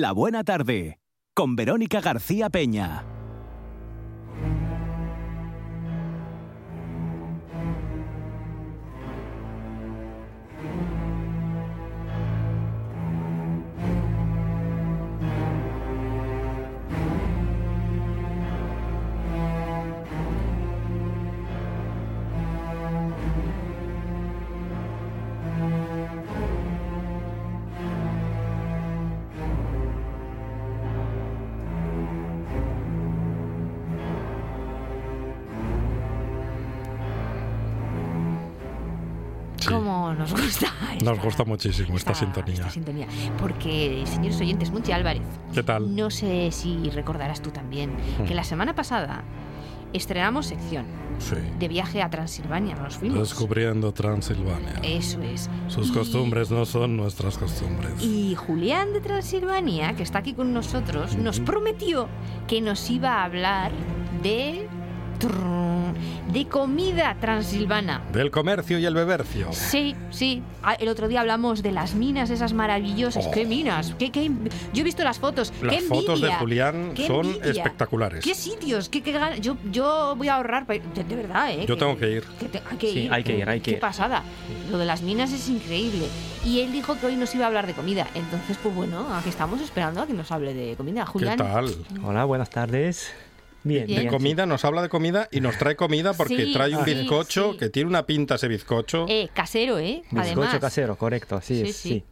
La Buena Tarde, con Verónica García Peña. Nos gusta muchísimo esta sintonía. esta sintonía. Porque, señores oyentes, Monchi Álvarez, ¿Qué tal? no sé si recordarás tú también que Hmm. la semana pasada estrenamos sección Sí. de viaje a Transilvania. Nos fuimos. Descubriendo Transilvania. Eso es. Sus Y- costumbres no son nuestras costumbres. Y Julián de Transilvania, que está aquí con nosotros, nos prometió que nos iba a hablar de. De comida transilvana. Del comercio y el bebercio. Sí, sí. Ah, El otro día hablamos de las minas, esas maravillosas. Oh. ¿Qué minas? ¿Qué, qué- Yo he visto las fotos. ¡Qué Las fotos de! Julián ¡Qué son envidia! espectaculares. ¿Qué sitios? ¿Qué, qué gan- yo, yo voy a ahorrar. De, de verdad, ¿eh? Yo tengo que ir. que te- hay que Sí, ir. hay que ir, hay que Qué ir. pasada. Lo de las minas es increíble. Y él dijo que hoy nos iba a hablar de comida. Entonces, pues bueno, aquí estamos esperando a que nos hable de comida. ¿Qué Julián. tal? Hola, buenas tardes. Bien, Bien. De comida, nos habla de comida y nos trae comida porque Sí, trae un sí, bizcocho sí. que tiene una pinta ese bizcocho. Eh, casero, ¿eh? Bizcocho Además. casero, correcto, así Sí, es, sí.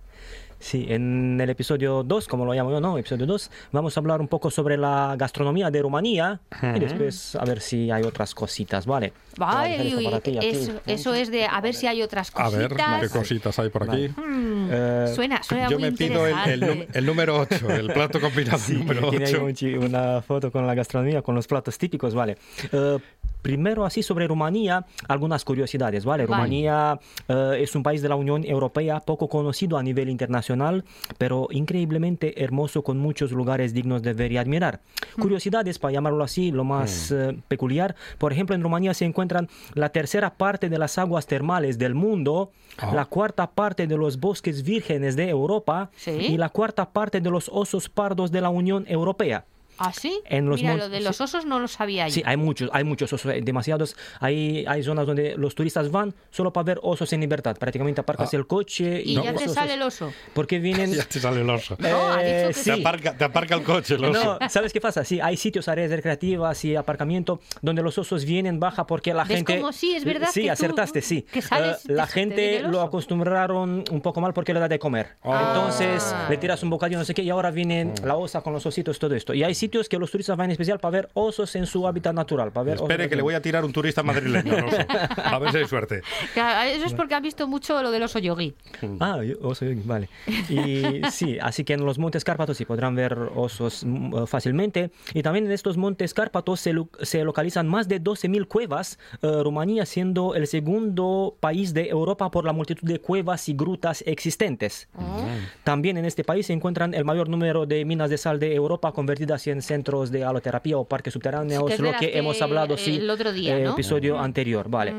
Sí. En el episodio 2, como lo llamo yo, ¿no? Episodio 2, vamos a hablar un poco sobre la gastronomía de Rumanía y después a ver si hay otras cositas, ¿vale? A Vale, aquí. eso, eso es de a ver si hay otras A cositas. ver, qué cositas hay por aquí. Mm, Eh, suena, suena Yo muy me pido el, el, el número 8, el plato combinado Sí, número tiene ahí 8. un chi- una foto con la gastronomía, con los platos típicos, ¿vale? Eh, primero, así sobre Rumanía, algunas curiosidades, ¿vale? Vale. Rumanía eh, es un país de la Unión Europea poco conocido a nivel internacional, pero increíblemente hermoso con muchos lugares dignos de ver y admirar. Curiosidades, para llamarlo así, lo más eh, peculiar. Por ejemplo, en Rumanía se encuentran la tercera parte de las aguas termales del mundo, Ah. la cuarta parte de los bosques vírgenes de Europa Sí. y la cuarta parte de los osos pardos de la Unión Europea. ¿Ah, sí? en los Mira, lo de los osos no lo sabía yo. Sí, hay muchos, hay muchos osos, eh, demasiados. Hay, hay zonas donde los turistas van solo para ver osos en libertad. Prácticamente aparcas Ah. el coche y, y ya te osos. sale el oso. Porque vienen... Ya te sale el oso. No, ha dicho Eh, que sí. Te, aparca, te aparca el coche el oso. No, ¿sabes qué pasa? Sí, hay sitios, áreas recreativas y aparcamiento donde los osos vienen, baja porque la ¿Ves gente... cómo sí? Es verdad Sí, que tú- acertaste, sí. que sales, Eh, la te- te viene gente lo acostumbraron un poco mal porque le da de comer. Ah. Entonces le tiras un bocadillo, no sé qué, y ahora viene la osa con los ositos, todo esto. Y hay sitios que los turistas van en especial para ver osos en su hábitat natural. Para ver Espere, osos que le voy a tirar un turista madrileño. A ver si hay suerte. Claro, Eso es porque has visto mucho lo del oso yogi. Ah, oso yogi, vale. Y sí, así que en los Montes Cárpatos sí podrán ver osos mm, eh, fácilmente. Y también en estos Montes Cárpatos se, lo- se localizan más de 12.000 cuevas, eh, Rumanía siendo el segundo país de Europa por la multitud de cuevas y grutas existentes. También en este país se encuentran el mayor número de minas de sal de Europa convertidas en centros de haloterapia o parques subterráneos, Sí, que lo que hemos hablado sí, el otro día, eh, ¿no? episodio anterior, vale.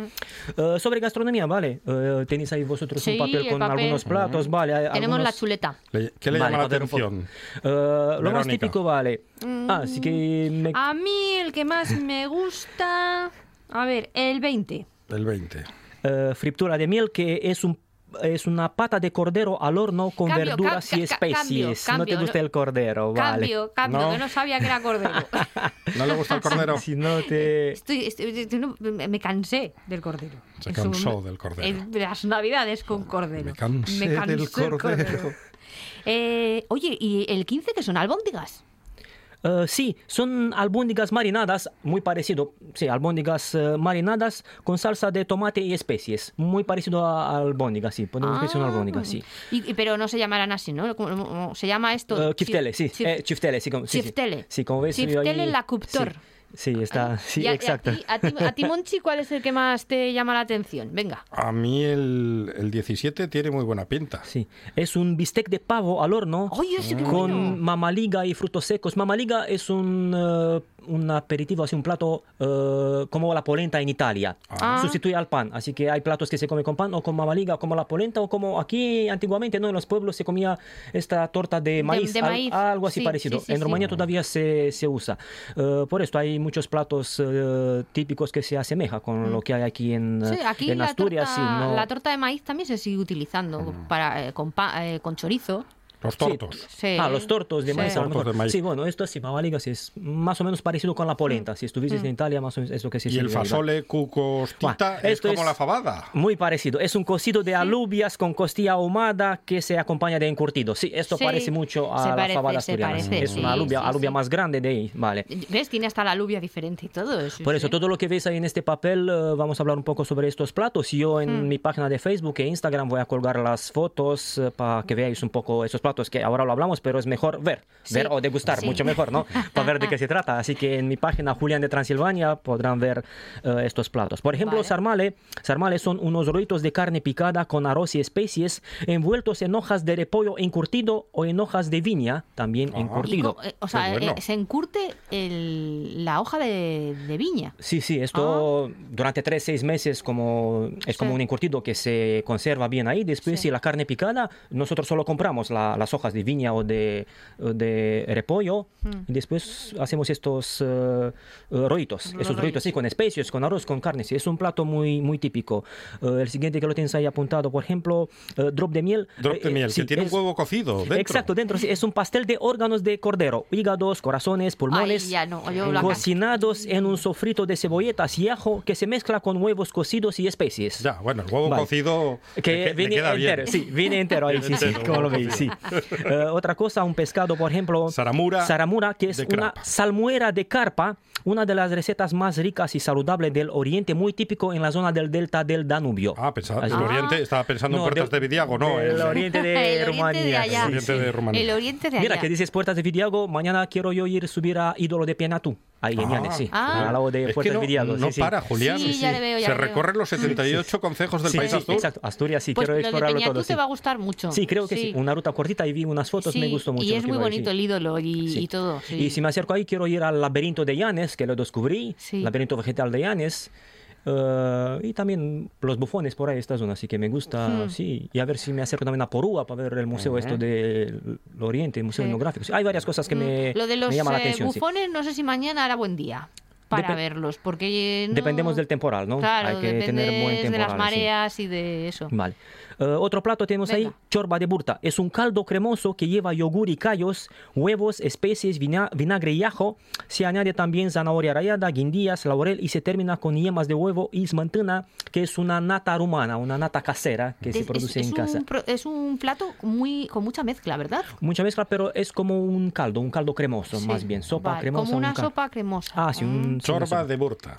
Eh, sobre gastronomía, vale. Eh, tenéis ahí vosotros Sí, un papel el con papel. algunos platos, vale. Tenemos la algunos- chuleta. Le- ¿Qué le Vale, llama la atención? Lo más típico, vale. Ah, sí que me- A mí el que más me gusta... A ver, el 20. El 20. eh, fritura de miel, que es un es una pata de cordero al horno con Cambio, verduras y especies. cambio, no te gusta no- el cordero, vale. Cambio, cambio, No. que no sabía que era cordero. ¿No le gusta el cordero? Si no te... Estoy, estoy- estoy- no, me me cansé del cordero. Se cansó del cordero. en las navidades con cordero. Me cansé del el cordero. Eh, oye, ¿y el 15 que son albóndigas? Eh, sí, son albóndigas marinadas, muy parecido, sí, albóndigas eh, marinadas con salsa de tomate y especies, muy parecido a albóndigas, sí, podemos decir una albóndiga, sí. Y, y- pero no se llamarán así, ¿no? ¿Cómo- cómo Se llama esto. Eh, chiftele, sí, Chif- chiftele, sí, como, sí. Chiftele. Sí, como ves, Chiftele ahí- la cuptor. sí. Sí, está, sí, Y a- y a exacto. ti- A ti, a ti, Monchi, ¿cuál es el que más te llama la atención? Venga. A mí el, el 17 tiene muy buena pinta. Sí, es un bistec de pavo al horno con bueno. mamaliga y frutos secos. Mamaliga es un, eh, un aperitivo, así un plato eh, como la polenta en Italia. Ah. Sustituye al pan. Así que hay platos que se comen con pan o con mamaliga, como la polenta o como aquí antiguamente, ¿no? En los pueblos se comía esta torta de maíz, de al- maíz. algo así Sí, parecido. sí, sí, en. Rumanía todavía se, se usa. Eh, por esto hay muchos platos eh, típicos que se asemejan con lo que hay aquí en, Mm. Aquí en la, Asturias. torta, sí, no- la torta de maíz también se sigue utilizando para, eh, con, pa- eh, con chorizo. Los tortos. Sí. Ah, los tortos de Sí. maíz. a lo Tortos de maíz. Sí, bueno, esto sí, sí es más o menos parecido con la polenta. Mm. Si estuvieses en Italia, más o menos es lo que se Y el fasole cucostita Buah, es esto como es- la fabada. Muy parecido. Es un cocido de alubias con costilla ahumada que se acompaña de encurtido. Sí, esto Sí, parece mucho a se la parece, fabada se asturiana. parece, es sí, una alubia, sí, alubia sí. más grande de ahí. Vale. ¿Ves? Tiene hasta la alubia diferente y todo. sí, Por eso, sí. todo lo que ves ahí en este papel, eh, vamos a hablar un poco sobre estos platos. Yo en Mm. mi página de Facebook e Instagram voy a colgar las fotos eh, para que veáis un poco esos platos, que ahora lo hablamos, pero es mejor ver, Sí. ver o degustar, Sí. mucho mejor, ¿no? Para ver de qué se trata. Así que en mi página Julián de Transilvania podrán ver eh, estos platos. Por ejemplo, Vale. sarmale. Sarmale son unos rollitos de carne picada con arroz y especies envueltos en hojas de repollo encurtido o en hojas de viña, también Ah. Y encurtido. eh, o sea, bueno. eh, se encurte el- la hoja de, de viña. Sí, sí, esto durante tres, seis meses como, es como Ah. Sí. un encurtido que se conserva bien ahí. Después, si la carne picada, nosotros solo compramos la- las hojas de viña o de, de repollo Hmm. y después hacemos estos eh, eh, rollitos, Los esos rollitos, sí, con especias, con arroz, con carne. Sí, es un plato muy, muy típico. Eh, el siguiente que lo tienes ahí apuntado, por ejemplo, eh, drop de miel. Drop de Eh, miel, sí, que tiene es- un huevo cocido dentro. Exacto, dentro sí, es un pastel de órganos de cordero, hígados, corazones, pulmones, Ay, ya no, yo la cocinados en un sofrito de cebolletas y ajo que se mezcla con huevos cocidos y especies. Ya, bueno, el huevo Vale. cocido Que que- viene queda entero, bien. sí, viene entero ahí, sí, sí, como lo veis, sí. Eh, otra cosa, un pescado, por ejemplo, Saramura saramura, que es de una carpa. salmuera de carpa, una de las recetas más ricas y saludables del Oriente, muy típico en la zona del delta del Danubio. Ah, pensaba, el Oriente, estaba pensando No, en puertas del- de Vidiago, ¿no? El- Oriente de El oriente de Rumanía. El oriente de Rumanía. El oriente de allá. Mira, que dices puertas de Vidiago, mañana quiero yo ir subir a Ídolo de Pianatú, ahí en Ah, Llanes, sí, Ah. al lado de Es que no, de no sí, para, Julián. Sí, ya le veo, ya Se le veo. recorren los 78 concejos del Sí, país sí, azul. exacto, Asturias sí, Pues quiero lo de explorarlo Peñatú todo. te Sí. va a gustar mucho. Sí, creo que sí. Una ruta cortita y vi unas fotos, me gustó mucho. Y es muy bonito el ídolo y, Sí. y todo. sí. Y si me acerco ahí, quiero ir al laberinto de Llanes, que lo descubrí, Sí. laberinto vegetal de Llanes. Eh, y también los bufones por ahí, esta zona, así que me gusta, sí. Y a ver si me acerco también a Porúa para ver el museo esto del Oriente, el museo Sí. etnográfico. Sí, hay varias cosas que me, Lo de los me llaman la eh, atención. sí. bufones, no sé si mañana era buen día para Depe- verlos, porque no- Dependemos del temporal, ¿no? Claro, hay que tener buen temporal. de las sí. mareas y de eso. Vale. Eh, otro plato tenemos ahí, Venga. chorba de burta. Es un caldo cremoso que lleva yogur y callos, huevos, especies, vina- vinagre y ajo. Se añade también zanahoria rallada, guindillas, laurel y se termina con yemas de huevo y smantana, que es una nata rumana, una nata casera que se Es- produce es en un casa. pro- es un plato muy con mucha mezcla, ¿verdad? Mucha mezcla, pero es como un caldo, un caldo cremoso, Sí. más bien. Sopa Vale, cremosa. Como un una cal- sopa cremosa. Ah, sí, un, una Chorba de burta.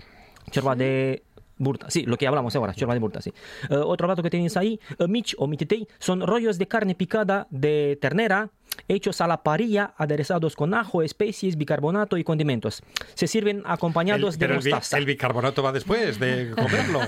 Chorba de burta, sí, lo que hablamos ahora, chorba de burta, sí. Eh, otro plato que tenéis ahí, eh, mich o mititei, son rollos de carne picada de ternera hechos a la parrilla, aderezados con ajo, especies, bicarbonato y condimentos. Se sirven acompañados El- de pero el, mostaza. el bicarbonato va después de comerlo.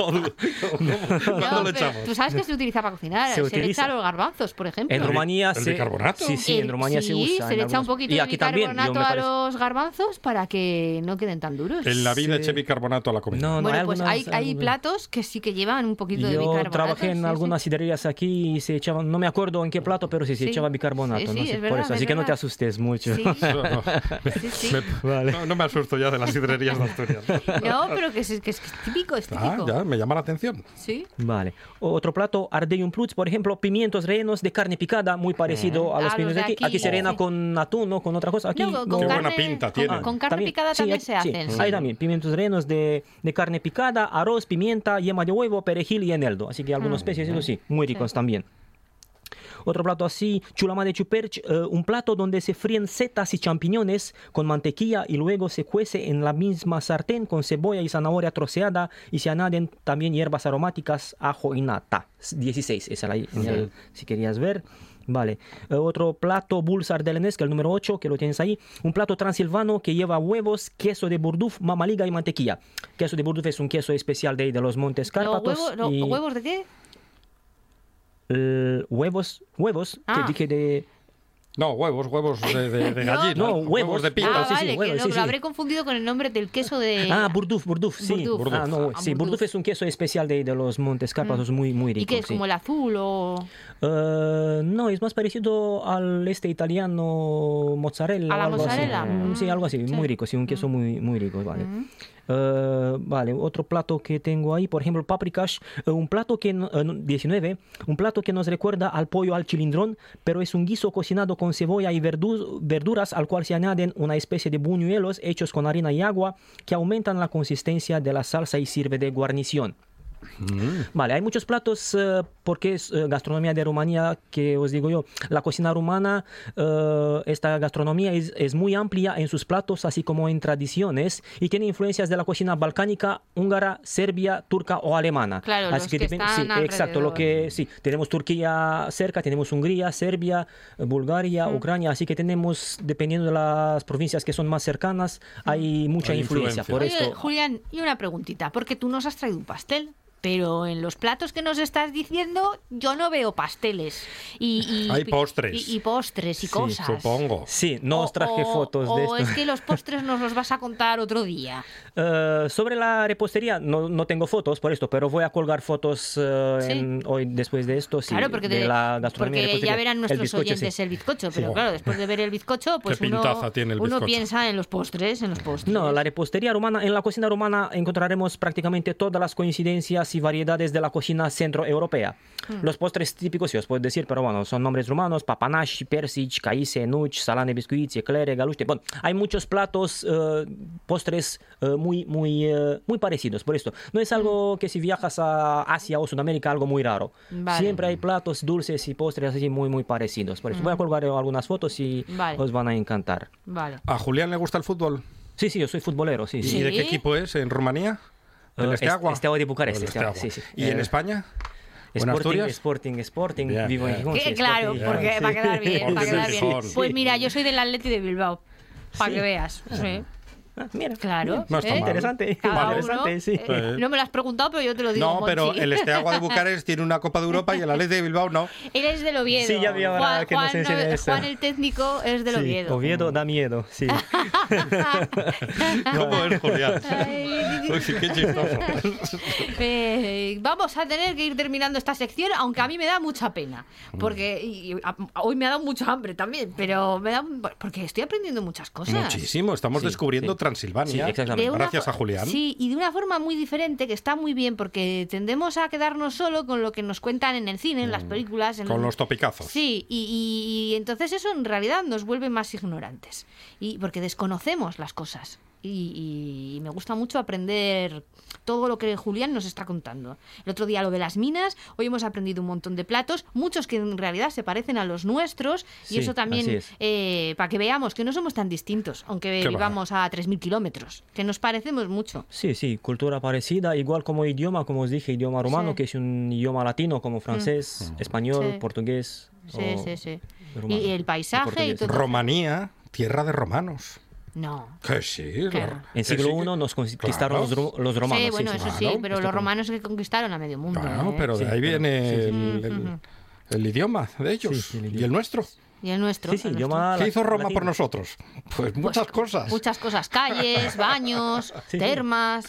¿O No, lo echamos? Tú sabes que se utiliza para cocinar. Se Se, le utiliza. echa a los garbanzos, por ejemplo. En ¿El Rumanía el se... bicarbonato? Sí, sí, en El- Rumanía se sí, usa. se le echa un poquito y de aquí también, yo bicarbonato me a los garbanzos para que no queden tan duros. En la vida Sí. eché bicarbonato a la comida. No, no, bueno, hay pues algunas- hay, hay algunas- platos que sí que llevan un poquito de Yo bicarbonato. trabajé en sí, algunas sidrerías aquí y se echaban, no me acuerdo en qué plato, pero sí se echaba bicarbonato, Sí, no sí, es por verdad, eso, es así que no te verdad. asustes mucho. Sí, No, no. sí, sí. Me- no, no me asusto ya de las sidrerías de Asturias. No, pero que es, que es típico, es Ah, típico. ya, me llama la atención. Sí. Vale. Otro plato, Ardeium Plus, por ejemplo, pimientos rellenos de carne picada, muy parecido a los A los pimientos de aquí. aquí, se rellena con atún, ¿no? Con otra cosa. Aquí No, con no. Qué carne, buena pinta con- tiene. Con, carne También, picada también se sí, hacen. Ahí sí. también, pimientos rellenos de, de carne picada, arroz, pimienta, yema de huevo, perejil y eneldo. Así que algunos especies, eso sí, muy ricos también. Otro plato así, chulama de chuperch, eh, un plato donde se fríen setas y champiñones con mantequilla y luego se cuece en la misma sartén con cebolla y zanahoria troceada y se añaden también hierbas aromáticas, ajo y nata. 16, esa la, en el- si querías ver. Vale. Eh, otro plato Bulsar del Enesca, el número 8, que lo tienes ahí. Un plato transilvano que lleva huevos, queso de burduf, mamaliga y mantequilla. Queso de burduf es un queso especial de, de los Montes ¿Los Cárpatos. huevos, y, huevos de qué? Eh, huevos, huevos, Ah. que dije de... No, huevos, huevos de, de- de No. gallina. No, huevos. de pinta. Ah, sí, sí, vale, huevos, que no, sí, lo sí. habré confundido con el nombre del queso de... Ah, burduf, burduf, sí. Burduf. Ah, no, Ah, sí, burduf. burduf es un queso especial de, de los Montes Cárpatos, muy, muy rico. ¿Y qué es? sí. ¿Como el azul o...? Eh, no, es más parecido al este italiano mozzarella. ¿A la o algo así. mozzarella? Mm, Sí, algo así, Sí. muy rico, sí, un queso muy, muy rico, vale. Eh, vale, otro plato que tengo ahí, por ejemplo, paprikash, eh, un plato que, no- eh, no, 19, un plato que nos recuerda al pollo al chilindrón, pero es un guiso cocinado con cebolla y verdu- verduras al cual se añaden una especie de buñuelos hechos con harina y agua que aumentan la consistencia de la salsa y sirve de guarnición. Vale, hay muchos platos eh, porque es eh, gastronomía de Rumanía que os digo yo. La cocina rumana, eh, esta gastronomía es, es muy amplia en sus platos, así como en tradiciones, y tiene influencias de la cocina balcánica, húngara, serbia, turca o alemana. Claro, los que depen- están sí, exacto, lo que sí, tenemos Turquía cerca, tenemos Hungría, Serbia, Bulgaria, Mm. Ucrania, así que tenemos, dependiendo de las provincias que son más cercanas, hay mucha Hay influencia. influencia. Por Oye, esto, Julián, y una preguntita, porque tú nos has traído un pastel. Pero en los platos que nos estás diciendo, yo no veo pasteles. Y, y- Hay postres. Y, y postres y Sí, cosas. Supongo. sí, no os O- traje o- fotos de O esto. es que los postres nos los vas a contar otro día. Eh, sobre la repostería no, no tengo fotos por esto, pero voy a colgar fotos eh, Sí. en- hoy después de esto. sí, claro, porque, de de- la gastronomía porque ya repostería. verán El nuestros bizcocho, sí. oyentes el bizcocho. Pero claro, después de ver el bizcocho, pues Qué uno, pintaza tiene el uno bizcocho. piensa en los postres, en los postres. No, la repostería rumana, en la cocina rumana encontraremos prácticamente todas las coincidencias y variedades de la cocina centroeuropea. Hmm. Los postres típicos, sí os puedo decir, pero bueno, son nombres rumanos, papanash, persic, caise, nuch, salane, biscuits, eclair, galuște. Bueno, hay muchos platos, eh, postres eh, muy, muy, eh, muy parecidos, por esto. No es algo que si viajas a Asia o Sudamérica, algo muy raro. Vale. Siempre hay platos dulces y postres así muy, muy parecidos. Por eso voy a colgar algunas fotos y Hmm. Vale. os van a encantar. Vale. ¿A Julián le gusta el fútbol? Sí, sí, yo soy futbolero, sí, sí. ¿Y de qué equipo es? ¿En Rumanía? ¿El Eh, Esteagua? Esteagua de Bucarest, El Esteagua, Esteagua. sí, sí. ¿Y en Eh, España? ¿O en Sporting, Asturias? Sporting, Sporting, Bien, vivo en. Gijón. Que- sí, claro, Sporting, porque sí. va a quedar bien, va a Sporting quedar de bien. Gijón. Pues mira, yo soy del Atleti de Bilbao. Para Sí. que veas. Sí. Ah, mira, Claro. No está ¿eh? mal. interesante, Cada interesante, uno, sí. eh, no me lo has preguntado, pero yo te lo digo. No, pero Monchi. el Esteagua de Bucarest tiene una Copa de Europa y el Atleti de Bilbao no. Él es del Oviedo. Sí, ya vi ahora Juan, que nos Juan, no. Juan, el técnico, es del Sí, Oviedo. Oviedo da miedo, sí. ¿Cómo es, Julián? Ay, Uy, sí, qué chistoso. Eh, vamos a tener que ir terminando esta sección, aunque a mí me da mucha pena, porque y- y a- hoy me ha dado mucho hambre también, pero me da porque estoy aprendiendo muchas cosas. Muchísimo. Estamos Sí, descubriendo sí. Transilvania. Sí, exactamente. De una Gracias a Julián. Sí, y de una forma muy diferente, que está muy bien, porque tendemos a quedarnos solo con lo que nos cuentan en el cine, en las películas. En Mm. Con los topicazos. Sí, y, y- y entonces eso en realidad nos vuelve más ignorantes, y porque desconocemos las cosas. Y, y me gusta mucho aprender todo lo que Julián nos está contando. El otro día lo de las minas, hoy hemos aprendido un montón de platos, muchos que en realidad se parecen a los nuestros, y Sí, eso también es. eh, para que veamos que no somos tan distintos, aunque Qué va. vivamos a 3.000 kilómetros, que nos parecemos mucho. Sí, sí, cultura parecida, igual como idioma, como os dije, idioma rumano, Sí. que es un idioma latino como francés, español, Sí. portugués. Sí, o sí, sí. rumano, Y el paisaje y portugués. todo. Romanía, tierra de romanos. No. Que sí. Claro. En siglo I nos conquistaron Claro. los, ro- los romanos. sí, bueno, sí, eso claro, sí, pero esto los romanos que conquistaron a medio mundo. Claro, ¿eh? pero de Sí, ahí pero- viene sí, sí. el, el- el idioma de ellos. Sí, sí, el y el nuestro. Y el nuestro. Sí, sí, el idioma nuestro. ¿Qué hizo Roma latino. por nosotros? Pues muchas cosas. Muchas cosas, calles, baños, Sí, sí. termas,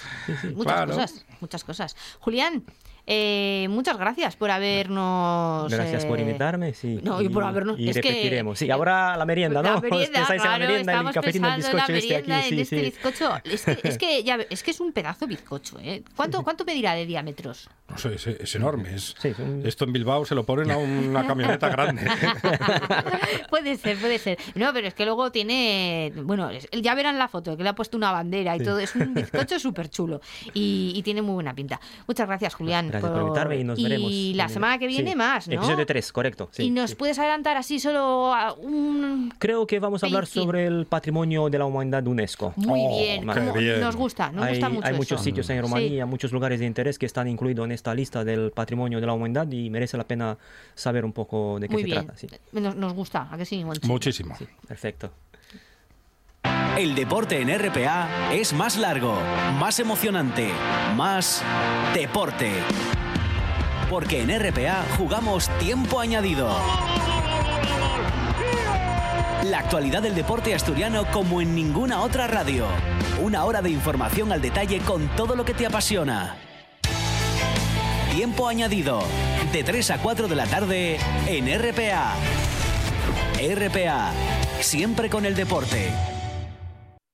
muchas Claro. cosas, muchas cosas. Julián, eh, muchas gracias por habernos... Gracias por eh, invitarme, sí. no, y por habernos- Y es que- repetiremos. Sí, ahora la merienda, La ¿no? merienda, la claro, merienda, el estamos cafetín, el pensando en la este aquí, merienda, en sí, este sí. bizcocho. Es que, es que, ya es que es un pedazo bizcocho, ¿eh? ¿Cuánto, ¿Cuánto medirá de diámetros? No sé, es, es enorme. Es- Sí, es un- Esto en Bilbao se lo ponen a una camioneta grande. puede ser, puede ser. No, pero es que luego tiene. Bueno, es- ya verán la foto, que le ha puesto una bandera y todo. Es un bizcocho súper chulo y, y tiene muy buena pinta. Muchas gracias, Julián. Gracias por invitarme y nos y veremos. la semana que viene Sí, más, ¿no? Episodio 3, correcto. sí, y nos sí. puedes adelantar así solo a un... Creo que vamos a hablar sobre el patrimonio de la humanidad de UNESCO. Muy Oh, bien, bien. nos gusta, nos hay gusta mucho hay eso. muchos sitios en Sí. Rumanía, muchos lugares de interés que están incluidos en esta lista del patrimonio de la humanidad y merece la pena saber un poco de qué Muy se bien, trata. Sí, nos, nos gusta, ¿a que sí? Muchísimo. sí, perfecto. El deporte en RPA es más largo, más emocionante, más deporte. Porque en RPA jugamos tiempo añadido. La actualidad del deporte asturiano como en ninguna otra radio. Una hora de información al detalle con todo lo que te apasiona. Tiempo añadido. De 3 a 4 de la tarde en RPA. RPA. Siempre con el deporte.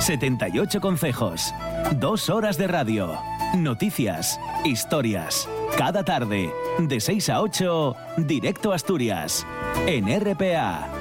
78 consejos, dos horas de radio, noticias, historias. Cada tarde, de 6 a 8, directo a Asturias, en RPA.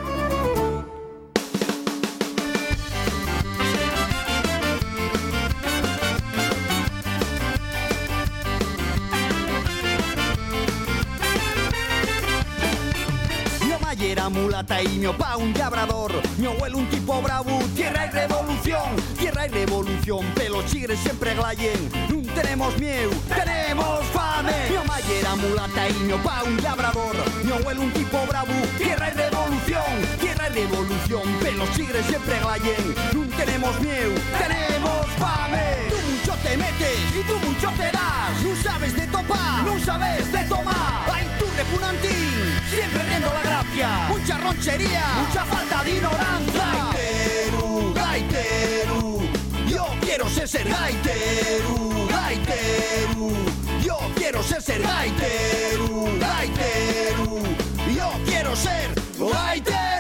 Mulata y mi opa un labrador. Mi abuelo un tipo bravo, tierra y revolución. Tierra y revolución, pelos chigres siempre glayen. No tenemos miedo, tenemos fame. Mi mamá era mulata y mi opa un labrador. Mi abuelo un tipo bravo, tierra y revolución. Tierra y revolución, pelos chigres siempre glayen. No tenemos miedo, tenemos fame. Tú mucho te metes y tú mucho te das. No sabes de topar, no sabes de tomar. Ay, tú repunantín, siempre riendo la gracia. Mucha ronchería, mucha falta de ignorancia. Gaiteru, gaiteru, yo quiero ser ser gaiteru, gaiteru. Yo quiero ser ser gaiteru, gaiteru. Yo quiero ser gaiteru.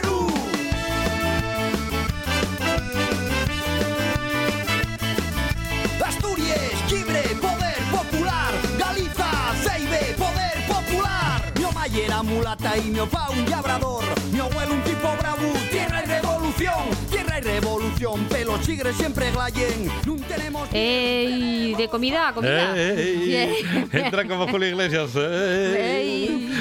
Mamá era mulata y mi opa un labrador. Mi abuelo un tipo bravo, tierra y revolución, tierra y revolución. Pelos chigres siempre glayen, no tenemos... Ey, de comida comida. ¡Ey! Bien. Entra como Julio Iglesias. ¡Ey!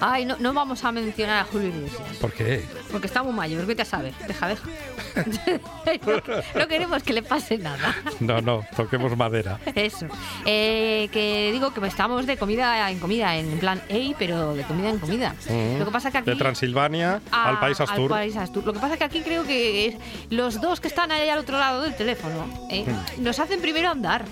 Ay, no, no vamos a mencionar a Julio Iglesias, ¿Por qué? porque está muy mayor, vete a saber. Deja, deja. no, no queremos que le pase nada. No, no, toquemos madera. Eso. Eh, que digo que estamos de comida en comida, en plan, ey, pero de comida en comida. Lo que pasa que aquí... De Transilvania a- al país Astur. país Astur. Lo que pasa es que aquí creo que los dos que están ahí al otro lado del teléfono ¿eh? Hmm. nos hacen primero andar.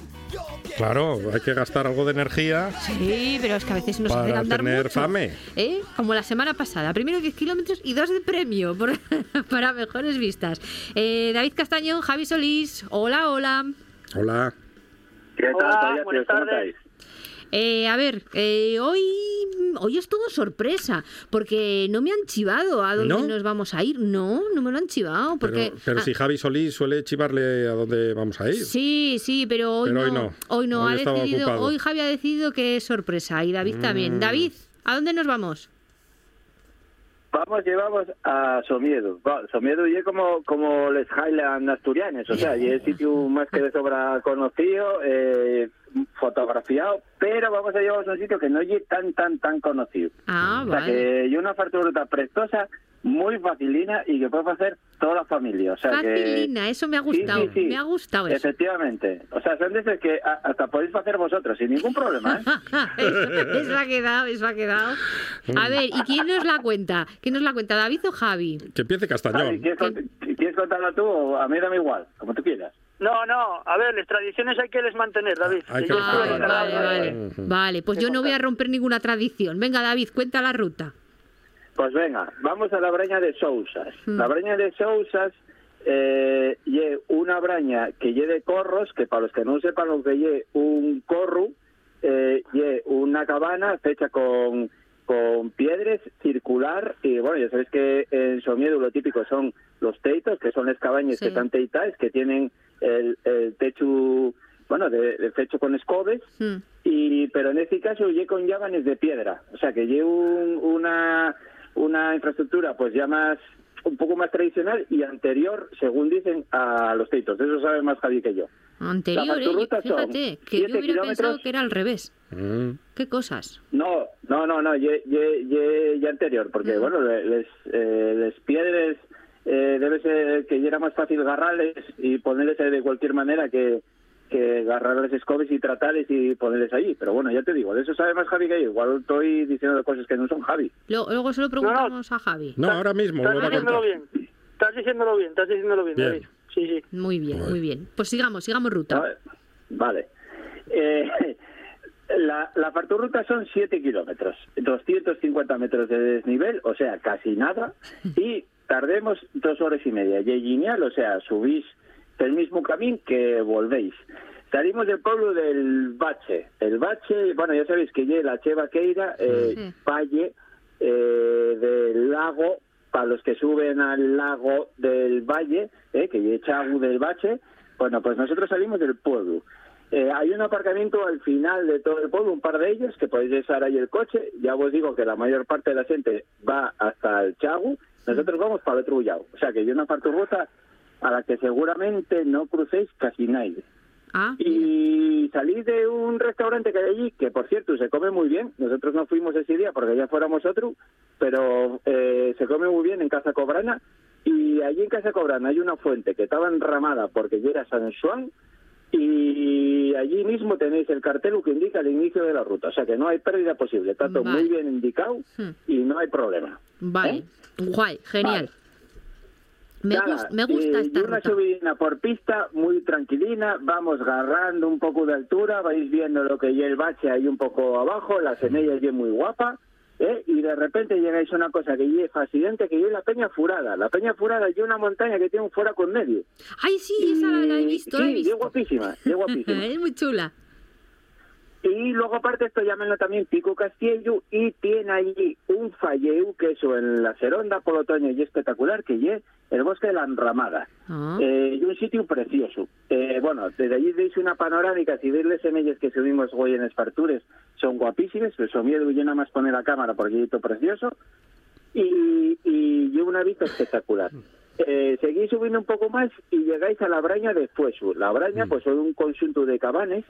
Claro, hay que gastar algo de energía. Sí, pero es que a veces nos Para hacen andar tener mucho. fame. ¿Eh? Como la semana pasada. Primero 10 kilómetros y dos de premio por- para mejores vistas. Eh, David Castañón, Javi Solís. Hola, hola. Hola. ¿Qué tal, Hola, buenas ¿Cómo tardes. Eh, a ver, eh, hoy, hoy es todo sorpresa, porque no me han chivado a dónde ¿No? nos vamos a ir. No, no me lo han chivado. Porque, Pero, pero ah, si Javi Solís suele chivarle a dónde vamos a ir. Sí, sí, pero hoy Pero no. hoy no. Hoy no, Hoy ha decidido, ocupado. hoy Javi ha decidido que es sorpresa y David también. Mm. David, ¿a dónde nos vamos? Vamos, llevamos a Somiedo. Va, Somiedo y es como, como les Highland asturianes, o sea, y es sitio más que de sobra conocido, eh, fotografiado, pero vamos a llevaros a un sitio que no es tan, tan, tan conocido. Ah, o sea, vale. que hay una fartura prestosa, muy facilina y que puede hacer toda la familia. O sea, que... Facilina, eso me ha gustado. sí, sí. Me ha gustado eso. Efectivamente. O sea, son de esos que hasta podéis hacer vosotros sin ningún problema, ¿eh? eso, eso ha quedado, eso ha quedado. A ver, ¿y quién nos la cuenta? ¿Quién nos la cuenta, David o Javi? Que empiece Javi, Castañón. ¿quieres, cont- ¿Quieres contarlo tú o a mí dame igual? Como tú quieras. No, no, a ver, las tradiciones hay que les mantener, David. Hay que yo Vale, vale, vale. Vale, pues yo no voy a romper ninguna tradición. Venga, David, cuenta la ruta. Pues venga, vamos a la breña de Sousas. Mm. La breña de Sousas eh, una braña que lle de corros, que para los que no sepan lo que lle un corru, eh, lle una cabana fecha con, con piedras circular y bueno, ya sabéis que en Somiedo lo típico son los teitos, que son las cabañas Sí. que están teitadas, que tienen el, el techo, bueno, de, de fecho con escobes, Mm. y pero en este caso lle con llaves de piedra, o sea que lle un- una una infraestructura pues ya más un poco más tradicional y anterior, según dicen, a los teitos. Eso sabe más Javi que yo. Anterior, ¿eh? Fíjate, que yo hubiera pensado kilómetros. que era al revés. Mm. ¿Qué cosas? No, no, no, no, ye, ye, ye- ye anterior, porque bueno, le- les, eh, les piedres eh, debe ser que ya era más fácil agarrarles y ponerles de cualquier manera que, que agarrarles escobes y tratarles y ponerles ahí. Pero bueno, ya te digo, de eso sabe más Javi que yo. Igual estoy diciendo cosas que no son Javi. Luego, luego se lo preguntamos a Javi. No, ahora mismo Estás lo diciéndolo bien. Estás diciéndolo bien, estás diciéndolo bien, Bien. Sí, sí. Muy bien, muy bien. Pues sigamos, sigamos ruta. Vale. Eh, la, la parturruta son 7 kilómetros, 250 metros de desnivel, o sea, casi nada, y tardemos dos horas y media. Y es lineal, o sea, subís el mismo camino que volvéis. Salimos del pueblo del Bache. El Bache, bueno, ya sabéis que ya la Che Vaqueira, eh, Sí. valle eh, del lago, para los que suben al lago del Valle, eh, que es Chagu del Bache, bueno, pues nosotros salimos del pueblo. Eh, hay un aparcamiento al final de todo el pueblo, un par de ellos, que podéis dejar ahí el coche. Ya os digo que la mayor parte de la gente va hasta el Chagu. Nosotros vamos para el otro. O sea que hay una parturruta a la que seguramente no crucéis casi nadie. Ah, Y salí de un restaurante que hay allí, que por cierto se come muy bien. Nosotros no fuimos ese día porque ya fuéramos otro, pero eh, se come muy bien en Casa Cobrana. Y allí en Casa Cobrana hay una fuente que estaba enramada porque ya era San Juan. Y allí mismo tenéis el cartel que indica el inicio de la ruta. O sea que no hay pérdida posible. Está todo Vale. muy bien indicado Hmm. y no hay problema. vale. ¿Eh? Guay, genial. Me, Nada, me gusta eh, esta una ruta. subidina por pista muy tranquilina, vamos agarrando un poco de altura, vais viendo lo que ya el bache ahí un poco abajo, la semilla es muy guapa, ¿eh? y de repente llegáis a una cosa que es fascinante, que es la Peña Furada. La Peña Furada es una montaña que tiene un foraco en medio. Ay, sí, esa la, la he visto, la he visto. es guapísima, es guapísima. es muy chula. Y luego aparte esto llámenlo también Pico Castillo y tiene allí un falleu que eso en la Seronda por otoño y espectacular que es el bosque de la enramada. Ah. Eh, y un sitio precioso. Eh, bueno, desde allí veis una panorámica, si veis las semillas que subimos hoy en Espartures, son guapísimas, eso miedo y nada más poner la cámara porque es precioso. Y, y, y una vista espectacular. Eh, seguís subiendo un poco más y llegáis a la braña de Fuesu. La braña, pues son un conjunto de cabanes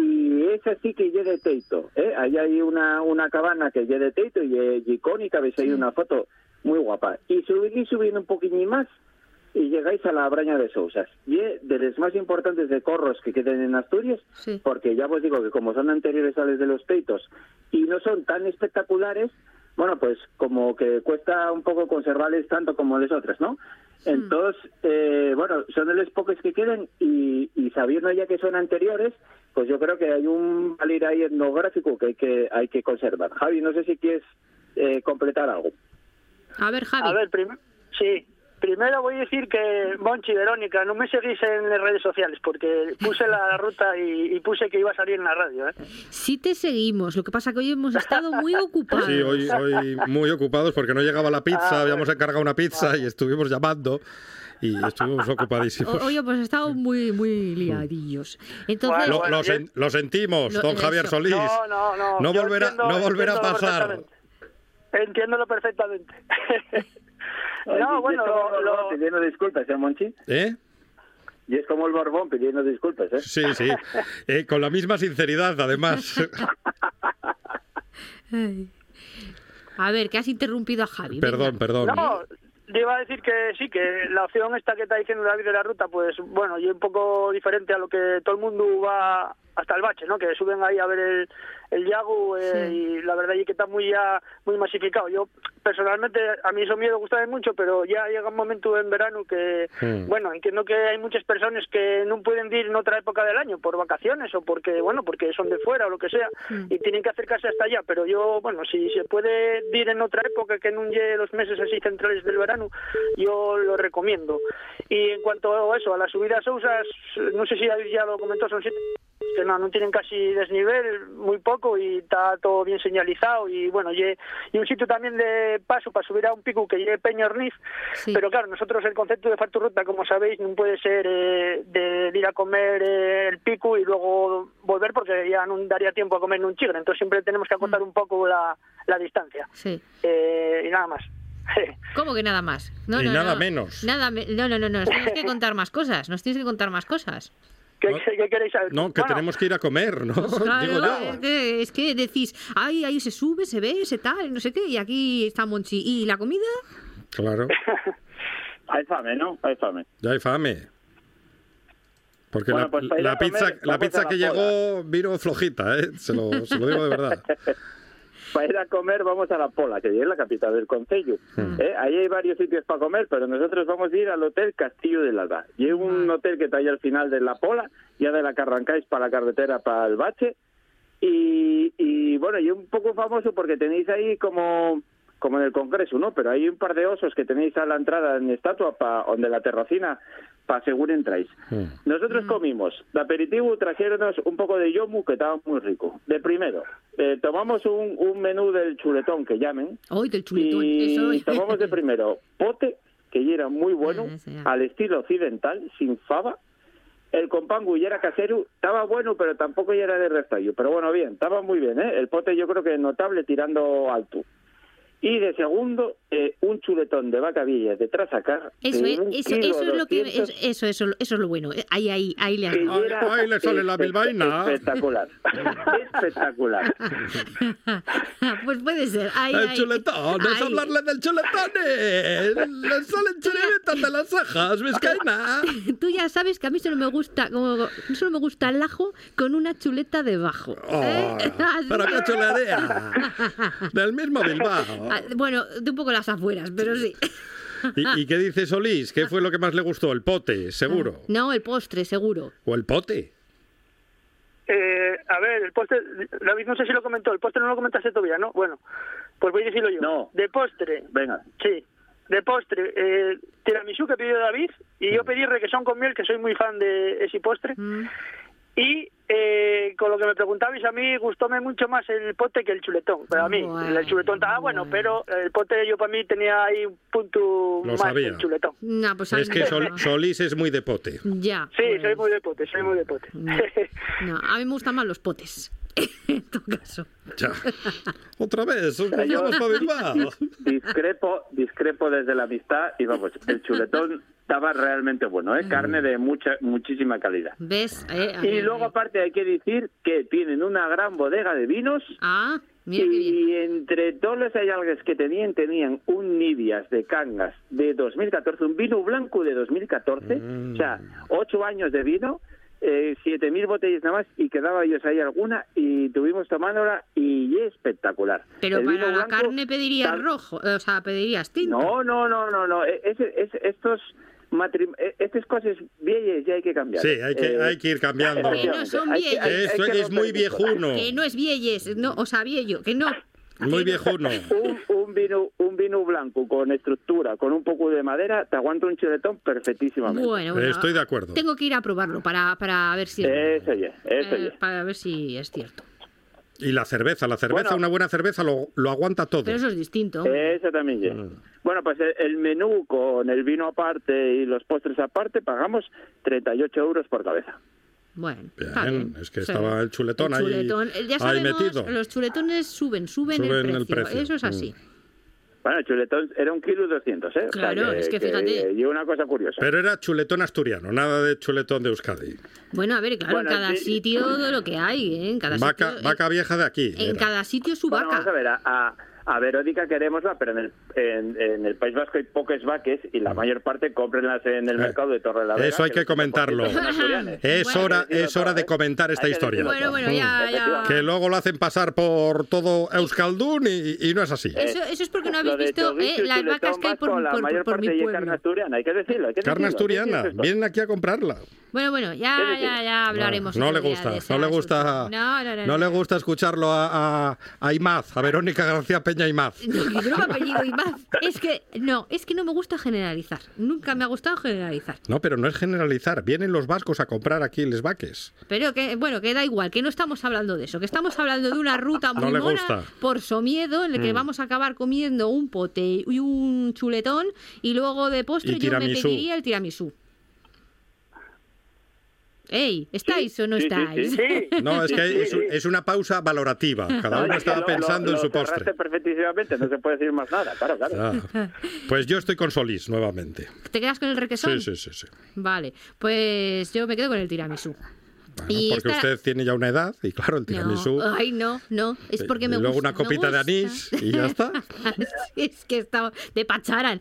y es así que llega de teito. ¿eh? Ahí hay una, una cabana que llega de teito y es icónica, veis ahí una foto muy guapa. Y subís subiendo un poquillo más y llegáis a la Braña de Sousas. Y es de los más importantes de corros que queden en Asturias, Sí. porque ya os digo que como son anteriores a los de los peitos y no son tan espectaculares, bueno, pues como que cuesta un poco conservarles tanto como las otras, ¿no? Entonces, eh, bueno, son de los pocos que queden y, y sabiendo ya que son anteriores, pues yo creo que hay un valir ahí etnográfico que hay que, hay que conservar. Javi, no sé si quieres eh, completar algo. A ver, Javi. A ver, prim- sí. Primero voy a decir que, Monchi, Verónica, no me seguís en las redes sociales porque puse la ruta y, y puse que iba a salir en la radio, ¿eh? Sí te seguimos, lo que pasa que hoy hemos estado muy ocupados. Sí, hoy, hoy muy ocupados porque no llegaba la pizza, Ah, habíamos encargado una pizza y estuvimos llamando y estuvimos ocupadísimos. O- Hoy hemos estado muy, muy liadillos. Entonces, Lo, Bueno, lo sen- lo sentimos, Lo- don Javier eso. Solís. No, no, no. No volverá, entiendo- no volverá a pasar. Entiéndolo perfectamente. Oye, y no, es bueno, como lo, el lo- Borbón pidiendo disculpas, ¿eh, Monchi? ¿Eh? Y es como el Borbón pidiendo disculpas, ¿eh? Sí, sí. Eh, con la misma sinceridad, además. Ay. a ver, que has interrumpido a Javi. perdón, venga. perdón. No, yo iba a decir que sí, que la opción esta que está diciendo David de la ruta, pues bueno, y un poco diferente a lo que todo el mundo va hasta el bache, ¿no? Que suben ahí a ver el, el Yagu eh, Sí. y la verdad es que está muy ya muy masificado. Yo personalmente a mí eso miedo gusta mucho, pero ya llega un momento en verano que Mm. bueno, entiendo que hay muchas personas que no pueden ir en otra época del año por vacaciones o porque bueno, porque son de fuera o lo que sea y tienen que acercarse hasta allá, pero yo bueno, si se puede ir en otra época que no llegue los meses así centrales del verano, yo lo recomiendo. Y en cuanto a eso, a las subidas Sousas, no sé si ya lo comentó, son siete que no, no tienen casi desnivel, muy poco y está todo bien señalizado y bueno, y, y un sitio también de paso para subir a un pico que lleve Peña Orniz, Sí. pero claro, nosotros el concepto de Farturruta, como sabéis, no puede ser eh, de, de ir a comer eh, el pico y luego volver porque ya no daría tiempo a comer en un chigre, entonces siempre tenemos que acotar un poco la, la distancia Sí. Eh, y nada más. ¿Cómo que nada más? No, Y no, nada no. menos. Nada me- no, no, no, no, nos tienes que contar más cosas, nos tienes que contar más cosas. ¿Qué, No. qué queréis saber? No, que Bueno, tenemos que ir a comer, ¿no? Pues Claro, Digo yo. es, que, es que decís, ay, ahí se sube, se ve, se tal, no sé qué, y aquí está Monchi. ¿Y la comida? Claro, Hay fame, ¿no? Hay fame. ya hay fame. Porque Bueno, la, pues la pizza, comer, la pizza la que pola. llegó vino flojita, ¿eh? Se lo, se lo digo de verdad. Para ir a comer vamos a La Pola, que es la capital del Concello. ¿eh? Ahí hay varios sitios para comer, pero nosotros vamos a ir al Hotel Castillo del Alba. Y es un hotel que está ahí al final de La Pola, ya de la que arrancáis para la carretera, para el Bache. Y, y bueno, y es un poco famoso porque tenéis ahí como como en el Congreso, ¿no? Pero hay un par de osos que tenéis a la entrada en estatua, pa, donde la terracina, para según entráis. Nosotros comimos, de aperitivo trajeronnos un poco de yomu que estaba muy rico. De primero, eh, tomamos un, un menú del chuletón que llamen, Hoy del chuletón, y eso. tomamos de primero pote, que ya era muy bueno, Ah, al estilo occidental, sin fava. El compangu ya era casero, estaba bueno, pero tampoco ya era de restallo. Pero bueno, bien, estaba muy bien, ¿eh? El pote yo creo que notable tirando alto. Y de segundo, eh, un chuletón de vaca vieja de trasacar. Eso de es, eso, eso es lo que 200, eso, eso, eso, eso es lo bueno. Ahí, ahí, ahí le era Ay, le sale la bilbaína. Espectacular. espectacular. pues puede ser. Ahí, El ahí. chuletón, es Ahí. hablarle del chuletón. eh. Le salen chiribitas de las cejas, vizcaína. Tú ya sabes que a mí solo me gusta, como, solo me gusta el ajo con una chuleta debajo. ¿eh? Oh, pero qué chulería. Del mismo Bilbao. Ah, Bueno, de un poco las afueras, pero sí. ¿Y, y qué dice Solís? ¿Qué fue lo que más le gustó? El pote, seguro. No, el postre, seguro. ¿O el pote? Eh, a ver, el postre, David no sé si lo comentó, el postre no lo comentaste todavía, ¿no? Bueno, pues voy a decirlo yo. No. De postre, Venga. sí, de postre, eh, tiramisú que pidió David y yo pedí requesón con miel, que soy muy fan de ese postre. Mm. Y eh, con lo que me preguntabais, a mí gustóme mucho más el pote que el chuletón. Pero a mí, Bueno, el chuletón estaba bueno, bueno. pero el pote yo para mí tenía ahí un punto Lo más sabía. que el chuletón. No, pues Es que. Sol- Solís es muy de pote. Ya. Sí, pues, soy muy de pote, soy muy de pote. No, a mí me gustan más los potes. en todo caso. Ya. Otra vez, os vamos para Bilbao. Discrepo, discrepo desde la amistad y vamos, el chuletón estaba realmente bueno, ¿eh? Carne de mucha, muchísima calidad. ¿Ves? Eh, Y luego eh. aparte hay que decir que tienen una gran bodega de vinos Ah, mira qué bien. y entre todos los algas que tenían, tenían un Nibias de Cangas de 2014, un vino blanco de 2014, o sea, ocho años de vino, eh, 7.000 botellas nada más y quedaba ellos ahí alguna y tuvimos tomándola y es espectacular. Pero El para la blanco carne pedirías rojo, o sea, pedirías tinto. No, no, no, no, no. e- es- estos matrim- e- estas cosas viejas ya hay que cambiar. Sí, hay que, Eh, hay que ir cambiando. Que no son Hay que- hay- hay Esto que es muy viejuno. Que no es vielles, no, o sea, viejo, que no. Muy viejuno. Un, un vino un vino blanco con estructura, con un poco de madera, te aguanta un chuletón perfectísimamente. Bueno, bueno, Estoy de acuerdo. Tengo que ir a probarlo para, para ver si Eso ya, eso eh, ya. para ver si es cierto. Y la cerveza, la cerveza, Bueno. una buena cerveza lo, lo aguanta todo. Pero eso es distinto. Eso también ya. Mm. Bueno, pues el, el menú con el vino aparte y los postres aparte pagamos 38 euros por cabeza. Bueno, Bien, bien. es que Sí. estaba el chuletón ahí- chuletón. Eh, Ya ahí sabemos, metido. los chuletones suben, suben, Suben el, el precio. precio. Eso es Mm. Bueno, el chuletón era un kilo y 200, ¿eh? O sea Claro, es que fíjate. Y una cosa curiosa. Pero era chuletón asturiano, nada de chuletón de Euskadi. Bueno, a ver, claro, Bueno, en cada sí. sitio todo lo que hay, ¿eh? En cada Vaca, sitio, vaca vieja de aquí. en era. cada sitio su Bueno, vaca. vamos a ver, a, a, a Verónica queremosla, pero en el, en, en el País Vasco hay pocos vaques y la mayor parte cómprenlas en el mercado de Torre la Vega. Eh, Eso hay que los 100% comentarlo. asturianes. Es Bueno. hora, es hora de comentar esta historia. decirlo Bueno, todo. bueno, ya, ya. Que luego lo hacen pasar por todo Euskaldun y, y no es así. Eso, eso es porque no habéis visto eh, las vacas que hay por, por- mayor por parte mi carne pueblo. asturiana, hay que decirlo. Hay que Carne decirlo. ¿Qué es asturiana, vienen aquí a comprarla. Bueno, bueno, ya, ya, ya hablaremos. No le gusta, no le gusta, No, no, no. no le gusta escucharlo a, a, a Imaz, a Verónica García Peña Imaz. No, que no me apellido Imaz. Es que no, es que no me gusta generalizar. Nunca me ha gustado generalizar. No, pero no es generalizar. Vienen los vascos a comprar aquí les vaques. Pero que, bueno, que da igual, que no estamos hablando de eso, que estamos hablando de una ruta muy No mona por Somiedo, en la que vamos a acabar comiendo un pote y un chuletón, y luego de postre yo me pediría el tiramisú. Ey, ¿estáis o no estáis? sí, sí. No, es que es, un- es una pausa valorativa. Cada No, uno estaba lo- pensando lo- en su postre. perfectísimamente, no se puede decir más nada, claro, claro. Ah. Pues yo estoy con Solís nuevamente. ¿Te quedas con el requesón? Sí, sí, sí, sí. Vale, pues yo me quedo con el tiramisú. Bueno, Y porque esta- usted tiene ya una edad y claro, el tiramisú. No, ay, no, no, es porque y me luego gusta. una copita de anís y ya está. es que está de pacharan.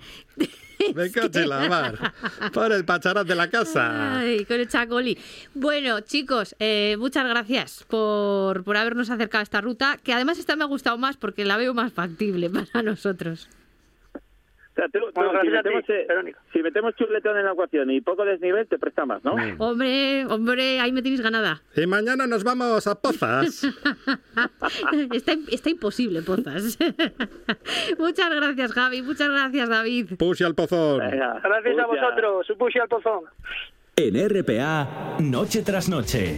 Me caché la mar. Para el pacharán de la casa. Ay, con el chacolí. Bueno, chicos, eh, muchas gracias por, por habernos acercado a esta ruta, que además esta me ha gustado más porque la veo más factible para nosotros. O sea, tú- tú, Bueno, si, ti, metemos, eh, si metemos chuletón en la ecuación y poco desnivel, te presta más, ¿no? Hombre, hombre, ahí me tenéis ganada. Y mañana nos vamos a Pozas. está, está imposible, Pozas. muchas gracias, Javi. Muchas gracias, David. Pusi al pozón. Venga, Gracias a vosotros, su pushi al pozón. En RPA, Noche tras Noche.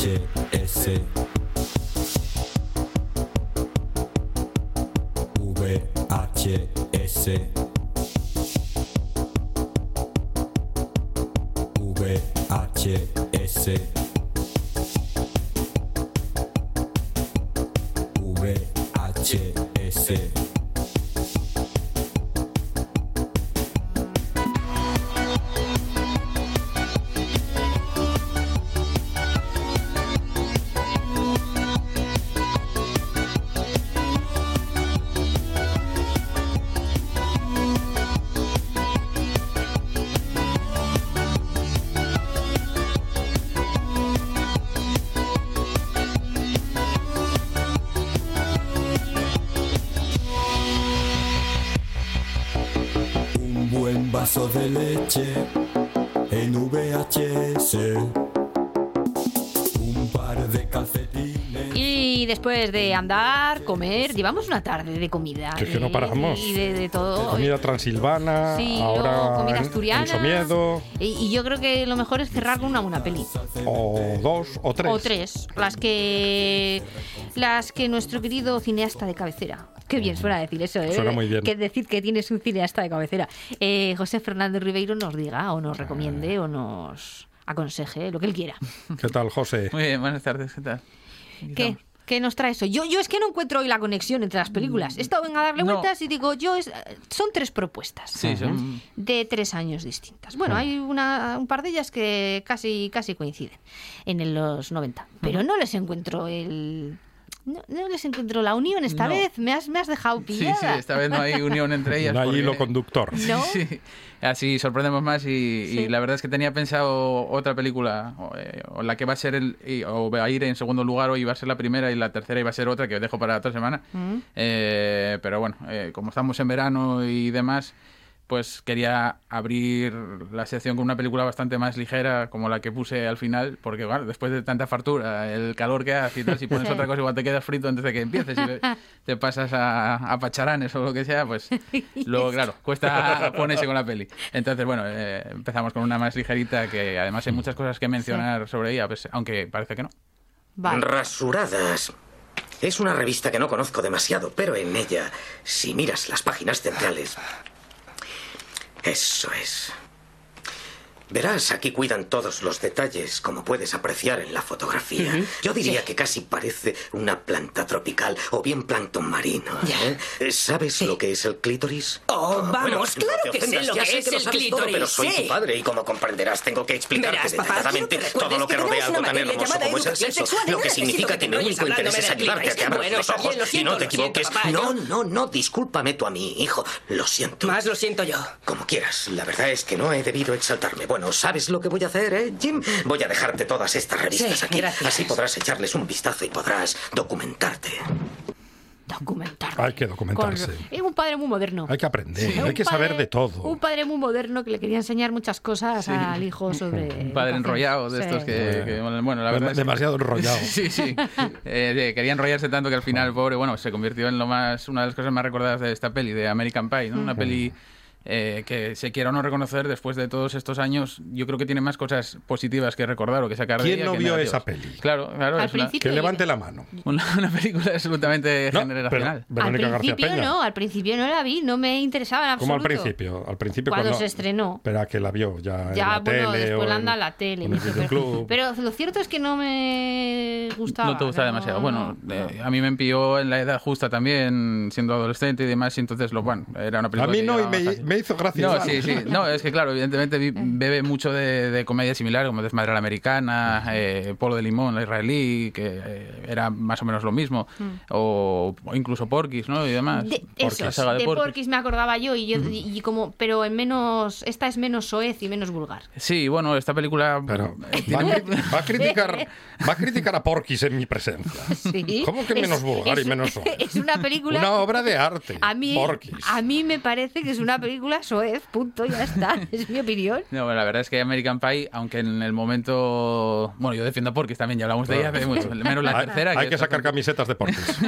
VHS VHS VHS en VHS. Un par de calcetines. Y después de andar, comer, llevamos una tarde de comida. Que es que no paramos. Y de, de todo. Comida transilvana, Sí, ahora comida en- asturiana. en Somiedo, Y, y yo creo que lo mejor es cerrar con una buena peli. o dos, o tres. O tres. Las que. Las que nuestro querido cineasta de cabecera. Qué bien suena decir eso, ¿eh? Suena muy bien. Que decir que tienes un cineasta de cabecera. Eh, José Fernández Ribeiro nos diga, o nos recomiende, o nos aconseje, lo que él quiera. ¿Qué tal, José? Muy bien, buenas tardes, ¿qué tal? ¿Qué? ¿Qué nos trae eso? Yo, yo es que no encuentro hoy la conexión entre las películas. He estado en a darle No. vueltas y digo, yo es- son tres propuestas. Sí, son... de tres años distintas. Bueno, hay una, un par de ellas que casi, casi coinciden en los 90, pero no les encuentro el... No, no les encuentro la unión esta No. vez, me has, me has dejado Sí, pillada. sí, esta vez no hay unión entre ellas. No hay porque- hilo conductor. ¿No? Sí, así sorprendemos más y, y Sí. la verdad es que tenía pensado otra película, o, eh, o la que va a ser el, y- o va a ir en segundo lugar o iba a ser la primera y la tercera iba a ser otra que dejo para otra semana. Mm. Eh, pero bueno, eh, como estamos en verano y demás, pues quería abrir la sección con una película bastante más ligera como la que puse al final, porque bueno, después de tanta fartura, el calor que hace y tal, si pones Sí. otra cosa igual te quedas frito antes de que empieces y te pasas a, a pacharanes o lo que sea, pues luego, claro, cuesta ponerse con la peli. Entonces, bueno, eh, empezamos con una más ligerita que además hay muchas cosas que mencionar sobre ella, pues, aunque parece que no. Vale. Rasuradas. Es una revista que no conozco demasiado, pero en ella, si miras las páginas centrales... Eso es. Verás, aquí cuidan todos los detalles, como puedes apreciar en la fotografía. Ujú. Yo diría Sí. que casi parece una planta tropical o bien plancton marino. ¿eh? ¿Sabes lo que es el clítoris? Oh, Ah, vamos, no claro te que sé lo ya que sé es que el sabes todo, pero clítoris, soy sí. tu padre y como comprenderás tengo que explicarte Verás, detalladamente todo lo que que rodea algo tan hermoso como es el sexo. Lo no que significa que mi único interés es ayudarte a clítoris. que abras Bueno, los ojos y no te equivoques. No, no, no, discúlpame tú a mí, hijo. Lo siento. Más lo siento yo. Como quieras. La verdad es que no he debido exaltarme. Bueno, ¿sabes lo que voy a hacer, eh, Jim? Voy a dejarte todas estas revistas Sí, aquí. gracias. Así podrás echarles un vistazo y podrás documentarte. Documentar. Hay que Con- documentarse. Es un padre muy moderno. Hay que aprender, Sí. hay que Un saber padre- de todo. Un padre muy moderno que le quería enseñar muchas cosas al hijo sobre. Un padre enrollado de Sí. estos que, que, bueno, la verdad es- Demasiado enrollado. Sí, sí. Eh, quería enrollarse tanto que al final el pobre, bueno, se convirtió en lo más, una de las cosas más recordadas de esta peli, de American Pie, ¿no? Una peli eh, que se quiera o no reconocer después de todos estos años, yo creo que tiene más cosas positivas que recordar o que sacar de ¿Quién no que vio negativas. esa peli? Claro, claro. Al es una- principio Que levante la mano. una, una película absolutamente No, generacional. pero- Al principio Peña. no, al principio no la vi, no me interesaba en Como absoluto. al principio, al principio Cuando cuando, se estrenó. Espera, que la vio ya, en Ya, la bueno, tele después o la en- anda a la tele. en el videoclub. pero, pero lo cierto es que no me gustaba. No te gustaba no, demasiado. Bueno, no. eh, a mí me empilló en la edad justa también, siendo adolescente y demás, y entonces, lo, bueno, era una A película mí que no, y me. Me hizo gracia. No, sí, sí. No, es que claro, evidentemente vi- bebe mucho de, de comedia similar, como Desmadre a la Americana, eh, Polo de Limón, la israelí, que eh, era más o menos lo mismo, o, o incluso Porky's, ¿no? Y demás. De, Porky's, eso, la saga de Porky's. Porky's me acordaba yo y, yo y, y como pero en menos esta es menos soez y menos vulgar. Sí, bueno, esta película... Pero eh, va, a- va a criticar, va a criticar a Porky's en mi presencia. Sí. ¿Cómo que Es- menos vulgar y es- menos soez? Es una película Una obra de arte. a mí Porky's. a mí me parece que es una película soez, punto, ya está, es mi opinión. No, bueno, la verdad es que American Pie, aunque en el momento... Bueno, yo defiendo a Porky's también, ya hablamos de ella hace mucho, menos la Hay- tercera. Hay que sacar camisetas de Porky's.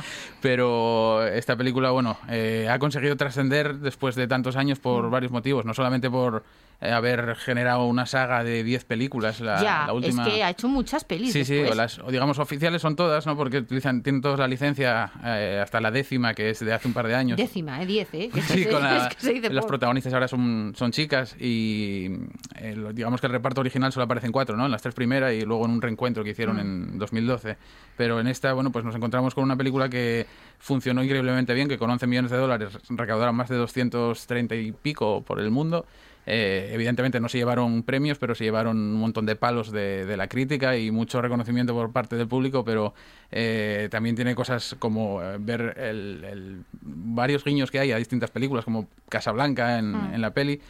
pero esta película, bueno, eh, ha conseguido trascender después de tantos años Mm. por varios motivos, no solamente por eh, haber generado una saga de 10 películas, la, ya, la última... es que ha hecho muchas pelis. Sí, sí, o las, o digamos oficiales son todas, ¿no? Porque utilizan, tienen todas la licencia eh, hasta la décima, que es de hace un par de años. Décima, eh, diez, ¿eh? Que Sí, se- con la- es que se dice los poco. protagonistas ahora son, son chicas y eh, digamos que el reparto original solo aparecen cuatro, ¿no? En las tres primeras y luego en un reencuentro que hicieron Mm. en 2012. Pero en esta, bueno, pues nos encontramos con una película que funcionó increíblemente bien, que con 11 millones de dólares recaudaron más de 230 y pico por el mundo. Eh, evidentemente no se llevaron premios, pero se llevaron un montón de palos de, de la crítica y mucho reconocimiento por parte del público, pero eh, también tiene cosas como eh, ver el- el- varios guiños que hay a distintas películas, como Casablanca en, Mm. en la peli.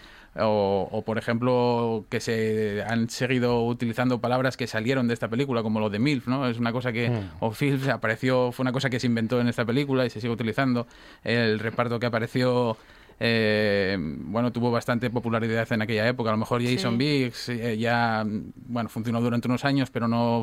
O, o, por ejemplo, que se han seguido utilizando palabras que salieron de esta película, como lo de MILF, ¿no? Es una cosa que, Mm. o FILF apareció, fue una cosa que se inventó en esta película y se sigue utilizando. El reparto que apareció eh, bueno, tuvo bastante popularidad en aquella época. A lo mejor Jason Sí. Biggs eh, ya, bueno, funcionó durante unos años, pero no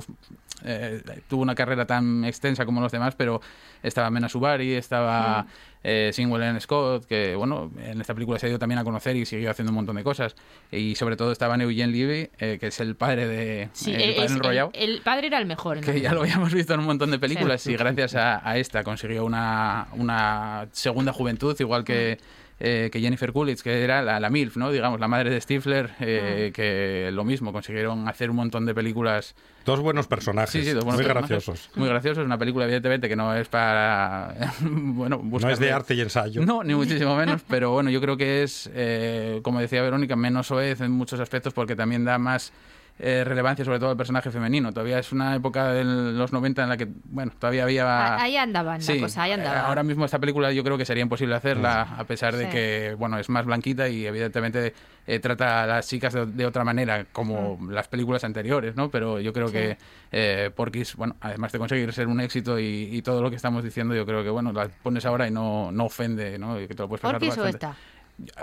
eh, tuvo una carrera tan extensa como los demás, pero estaba Mena Subari, estaba eh, Singwell N. Scott, que, bueno, en esta película se ha ido también a conocer y siguió haciendo un montón de cosas. Y sobre todo estaba Eugene Levy, eh, que es el padre de Sí, eh, el padre enrollado el padre era el mejor. que ya lo habíamos visto en un montón de películas Sí. y gracias a, a esta consiguió una, una segunda juventud, igual que, eh, que Jennifer Coolidge, que era la, la MILF, ¿no? digamos, la madre de Stifler, eh, que lo mismo, consiguieron hacer un montón de películas. Dos buenos personajes. Sí, sí, dos buenos muy personajes. graciosos. Muy graciosos, una película evidentemente que no es para... bueno, No es de arte y ensayo. no, ni muchísimo menos, pero bueno, yo creo que es, eh, como decía Verónica, menos soez en muchos aspectos porque también da más eh, relevancia sobre todo al personaje femenino. Todavía es una época de los 90 en la que, bueno, todavía había... Ah, Ahí andaban, la Sí, cosa, ahí eh, andaba. ahora mismo esta película yo creo que sería imposible hacerla a pesar de Sí. que, bueno, es más blanquita y evidentemente eh, trata a las chicas de, de otra manera como las películas anteriores, ¿no? Pero yo creo Sí. que eh, Porky's, bueno, además de conseguir ser un éxito y, y todo lo que estamos diciendo, yo creo que, bueno, la pones ahora y no, no ofende, ¿no? Y que te lo puedes pasar ¿Porquis o esta?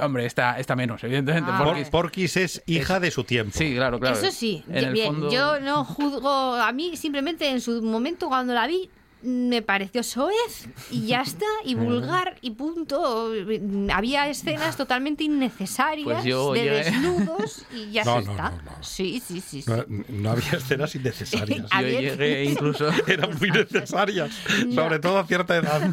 Hombre, esta, esta menos, evidentemente. Ah, Por- Porky's- Porky's es hija de su tiempo. Sí, claro, claro. Eso sí, En el bien, fondo- yo no juzgo, a mí simplemente en su momento cuando la vi me pareció soez y ya está, y vulgar y punto. Había escenas totalmente innecesarias Pues yo de desnudos y ya No, se no, está. no, no. Sí, sí, sí. sí. No, no había escenas innecesarias. Yo llegué incluso... Eran muy necesarias, No. sobre todo a cierta edad.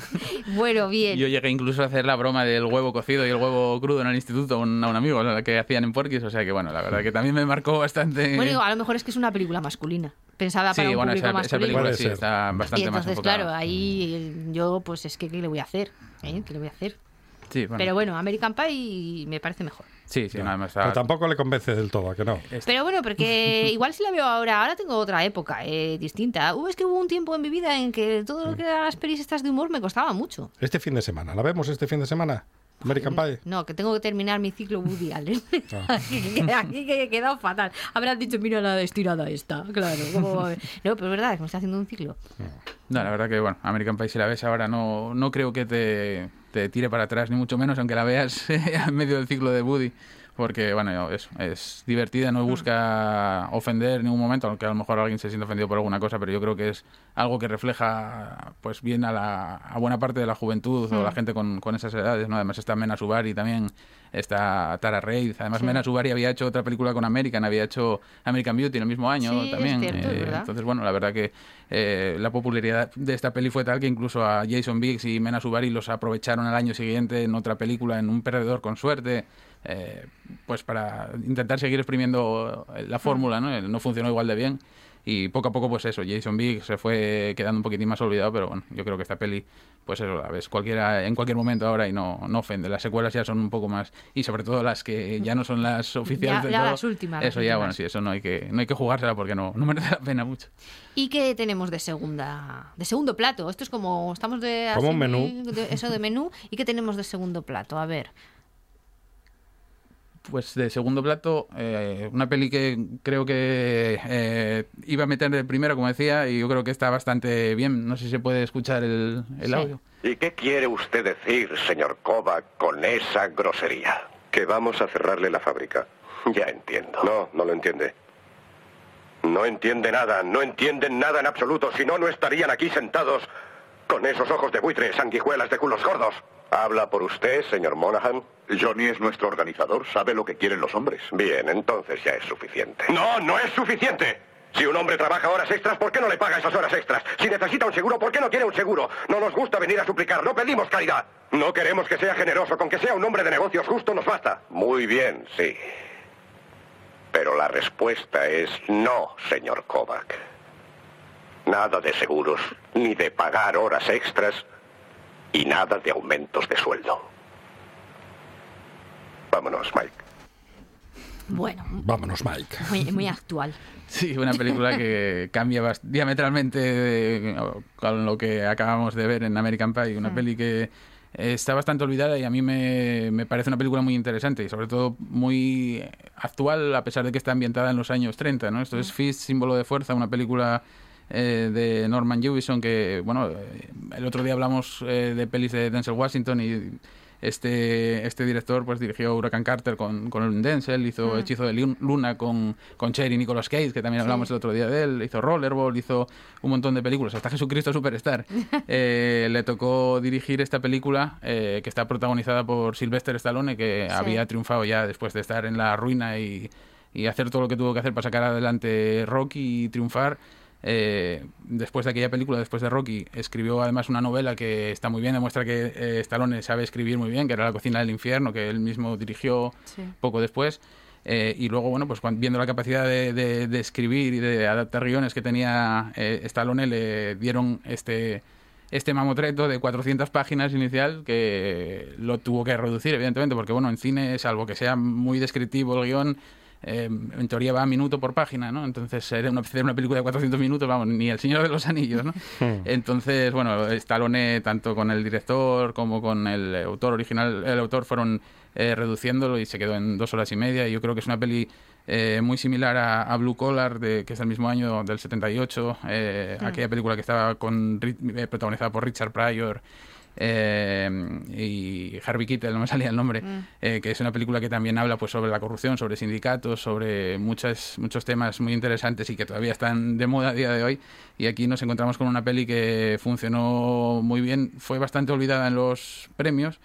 Bueno, bien. Yo llegué incluso a hacer la broma del huevo cocido y el huevo crudo en el instituto a un, a un amigo, la que hacían en Porquis, o sea que bueno, la verdad que también me marcó bastante... Bueno, digo, a lo mejor es que es una película masculina. Pensaba para sí, un bueno, público esa, película sí está bastante más claro, ahí eh, yo, pues es que, ¿qué le voy a hacer? ¿Eh? ¿Qué le voy a hacer? Sí, bueno, Pero bueno, American Pie me parece mejor. sí, sí, nada más está... Pero tampoco le convence del todo, ¿a que no? Pero bueno, porque igual si la veo ahora, ahora tengo otra época eh, distinta. Uh, es que hubo un tiempo en mi vida en que todo lo que eran las pelis estas de humor me costaba mucho. Este fin de semana, ¿la vemos este fin de semana? American Pie. No, que tengo que terminar mi ciclo Woody Allen. Ah. aquí, que- aquí que he quedado fatal. Habrán dicho, mira la estirada esta. Claro, ¿cómo va a ver? No, pero es verdad, es que me está haciendo un ciclo. No, la verdad que, bueno, American Pie si la ves ahora no, no creo que te, te tire para atrás, ni mucho menos, aunque la veas en medio del ciclo de Woody. Porque, bueno, eso, es divertida, no busca ofender en ningún momento, aunque a lo mejor alguien se siente ofendido por alguna cosa, pero yo creo que es algo que refleja pues bien a, la, a buena parte de la juventud o la gente con, con esas edades, ¿no? Además está Mena Subari también, está Tara Reid, además Sí. Mena Subari había hecho otra película con American, había hecho American Beauty en el mismo año Sí, es también. cierto, eh, entonces, bueno, la verdad que eh, la popularidad de esta peli fue tal que incluso a Jason Biggs y Mena Subari los aprovecharon al año siguiente en otra película, en Un perdedor con suerte, eh, pues para intentar seguir exprimiendo la fórmula, ¿no? No funcionó igual de bien. Y poco a poco, pues eso, Jason Biggs se fue quedando un poquitín más olvidado, pero bueno, yo creo que esta peli, pues eso, la ves cualquiera, en cualquier momento ahora y no, no ofende. Las secuelas ya son un poco más, y sobre todo las que ya no son las oficiales Ya- del ya todo. las últimas, las Eso ya, bueno, últimas. sí, eso no hay que, no hay que jugársela porque no, no merece la pena mucho. ¿Y qué tenemos de segunda de segundo plato? Esto es como estamos de Como un menú. de- eso de menú y qué tenemos de segundo plato. A ver. Pues de segundo plato, eh, una peli que creo que eh, iba a meter de primero, como decía, y yo creo que está bastante bien. No sé si se puede escuchar el, el Sí. audio. ¿Y qué quiere usted decir, señor Kovac, con esa grosería? Que vamos a cerrarle la fábrica. Ya entiendo. No, no lo entiende. No entiende nada, no entienden nada en absoluto, si no, no estarían aquí sentados con esos ojos de buitre, sanguijuelas de culos gordos. ¿Habla por usted, señor Monaghan? Johnny es nuestro organizador, sabe lo que quieren los hombres. Bien, entonces ya es suficiente. No, no es suficiente. Si un hombre trabaja horas extras, ¿por qué no le paga esas horas extras? Si necesita un seguro, ¿por qué no quiere un seguro? No nos gusta venir a suplicar, no pedimos caridad. No queremos que sea generoso, con que sea un hombre de negocios justo nos basta. Muy bien, sí. Pero la respuesta es no, señor Kovac. Nada de seguros, ni de pagar horas extras, y nada de aumentos de sueldo. Vámonos, Mike. Bueno, Vámonos, Mike. muy, muy actual. Sí, una película que cambia bast- diametralmente de- con lo que acabamos de ver en American Pie. Una peli que eh, está bastante olvidada y a mí me, me parece una película muy interesante y sobre todo muy actual a pesar de que está ambientada en los años 30. ¿no? Esto es Fist, símbolo de fuerza, una película eh, de Norman Jewison que, bueno, eh, el otro día hablamos eh, de pelis de Denzel Washington y este, este director pues dirigió Huracán Carter con, con Denzel, hizo Mm. Hechizo de Lun- Luna con, con Cher y Nicolas Cage, que también hablamos Sí. el otro día de él, hizo Rollerball, hizo un montón de películas, hasta Jesucristo Superstar. Eh, le tocó dirigir esta película eh, que está protagonizada por Sylvester Stallone, que Sí. había triunfado ya después de estar en la ruina y, y hacer todo lo que tuvo que hacer para sacar adelante Rocky y triunfar. Eh, después de aquella película, después de Rocky, escribió además una novela que está muy bien, demuestra que eh, Stallone sabe escribir muy bien, que era La cocina del infierno, que él mismo dirigió Sí. poco después. Eh, y luego, bueno, pues viendo la capacidad de, de- de escribir y de adaptar guiones que tenía eh, Stallone, le dieron este, este mamotreto de 400 páginas inicial que lo tuvo que reducir, evidentemente, porque, bueno, en cine, salvo que sea muy descriptivo el guion, eh, en teoría va a minuto por página, ¿no? Entonces, era una, película de 400 minutos, vamos, ni El Señor de los Anillos, ¿no? Entonces, bueno, Stallone, tanto con el director como con el autor original, el autor fueron eh, reduciéndolo y se quedó en dos horas y media. Y yo creo que es una peli eh, muy similar a, a Blue Collar, de, que es del mismo año, del 78, eh, Mm. aquella película que estaba con, eh, protagonizada por Richard Pryor eh, y Harvey Keitel, no me salía el nombre, Mm. eh, que es una película que también habla pues sobre la corrupción, sobre sindicatos, sobre muchas, muchos temas muy interesantes y que todavía están de moda a día de hoy. Y aquí nos encontramos con una peli que funcionó muy bien, fue bastante olvidada en los premios.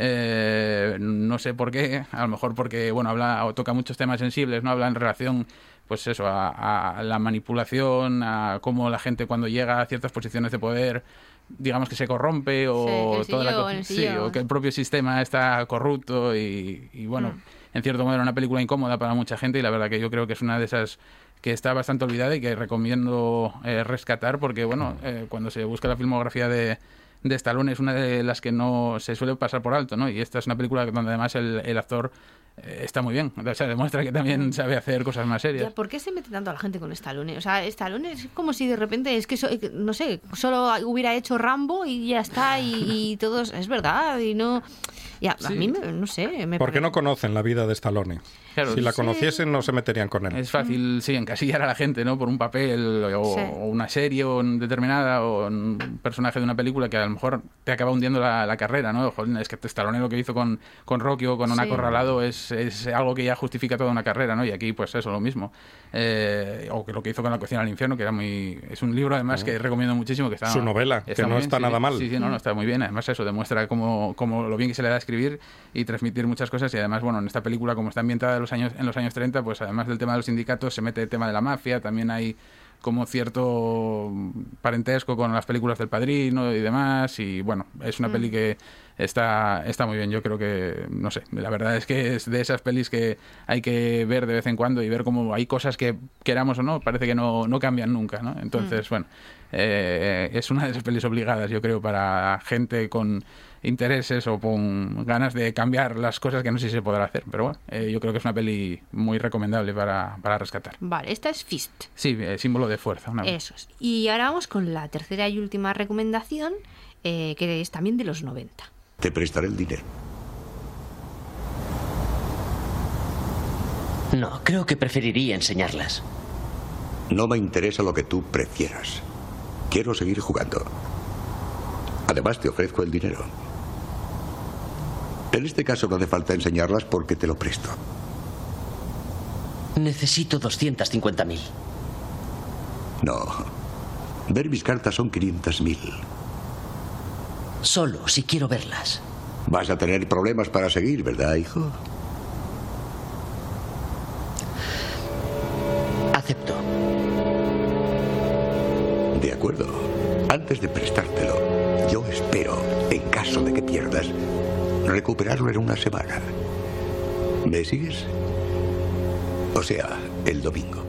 Eh, no sé por qué, a lo mejor porque bueno habla o toca muchos temas sensibles, no habla en relación pues eso a, a la manipulación, a cómo la gente cuando llega a ciertas posiciones de poder digamos que se corrompe o Sí, toda la co- o que el propio sistema está corrupto y, y, bueno Mm. en cierto modo era una película incómoda para mucha gente y la verdad que yo creo que es una de esas que está bastante olvidada y que recomiendo eh, rescatar porque bueno eh, cuando se busca la filmografía de de Stallone es una de las que no se suele pasar por alto, ¿no? Y esta es una película donde además el, el actor eh, está muy bien, o sea, demuestra que también sabe hacer cosas más serias. ¿Por qué se mete tanto a la gente con Stallone? O sea, Stallone es como si de repente, es que, so- no sé, solo hubiera hecho Rambo y ya está, y, y todos, es verdad, y no... Ya, a mí, me- no sé, me Porque parece- no conocen la vida de Stallone. Claro. si la Sí. conociesen, no se meterían con él. Es fácil, sí, encasillar a la gente, ¿no? Por un papel o, Sí. o una serie o un determinada o un personaje de una película que a lo mejor te acaba hundiendo la, la carrera, ¿no? Jolín, es que Stallone lo que hizo con, con Rocky o con un Sí. acorralado es, es algo que ya justifica toda una carrera, ¿no? Y aquí, pues eso, lo mismo. Eh, o que lo que hizo con La cocina al infierno, que era muy... Es un libro, además, que recomiendo muchísimo. que está Su novela, que no está sí, nada mal. Sí, sí, no, no, está muy bien. Además, eso demuestra cómo, cómo lo bien que se le da a escribir y transmitir muchas cosas. Y además, bueno, en esta película, como está ambientada en los años, en los años 30, pues además del tema de los sindicatos, se mete el tema de la mafia. También hay como cierto parentesco con las películas del Padrino y demás. Y bueno, es una Mm. peli que está, está muy bien. Yo creo que, no sé, la verdad es que es de esas pelis que hay que ver de vez en cuando y ver cómo hay cosas que queramos o no, parece que no, no cambian nunca, ¿no? Entonces, bueno, eh, es una de esas pelis obligadas, yo creo, para gente con intereses o con ganas de cambiar las cosas que no sé si se podrá hacer. Pero bueno, eh, yo creo que es una peli muy recomendable para, para rescatar. Vale, esta es Fist. Sí, eh, símbolo de fuerza. Una Eso es. Y ahora vamos con la tercera y última recomendación, eh, que es también de los 90. Te prestaré el dinero. No, creo que preferiría enseñarlas. No me interesa lo que tú prefieras. Quiero seguir jugando. Además, te ofrezco el dinero. En este caso no hace falta enseñarlas porque te lo presto. Necesito 250.000. No. Ver mis cartas son 500.000. Solo si quiero verlas. Vas a tener problemas para seguir, ¿verdad, hijo? En una semana. ¿Me sigues? O sea, el domingo.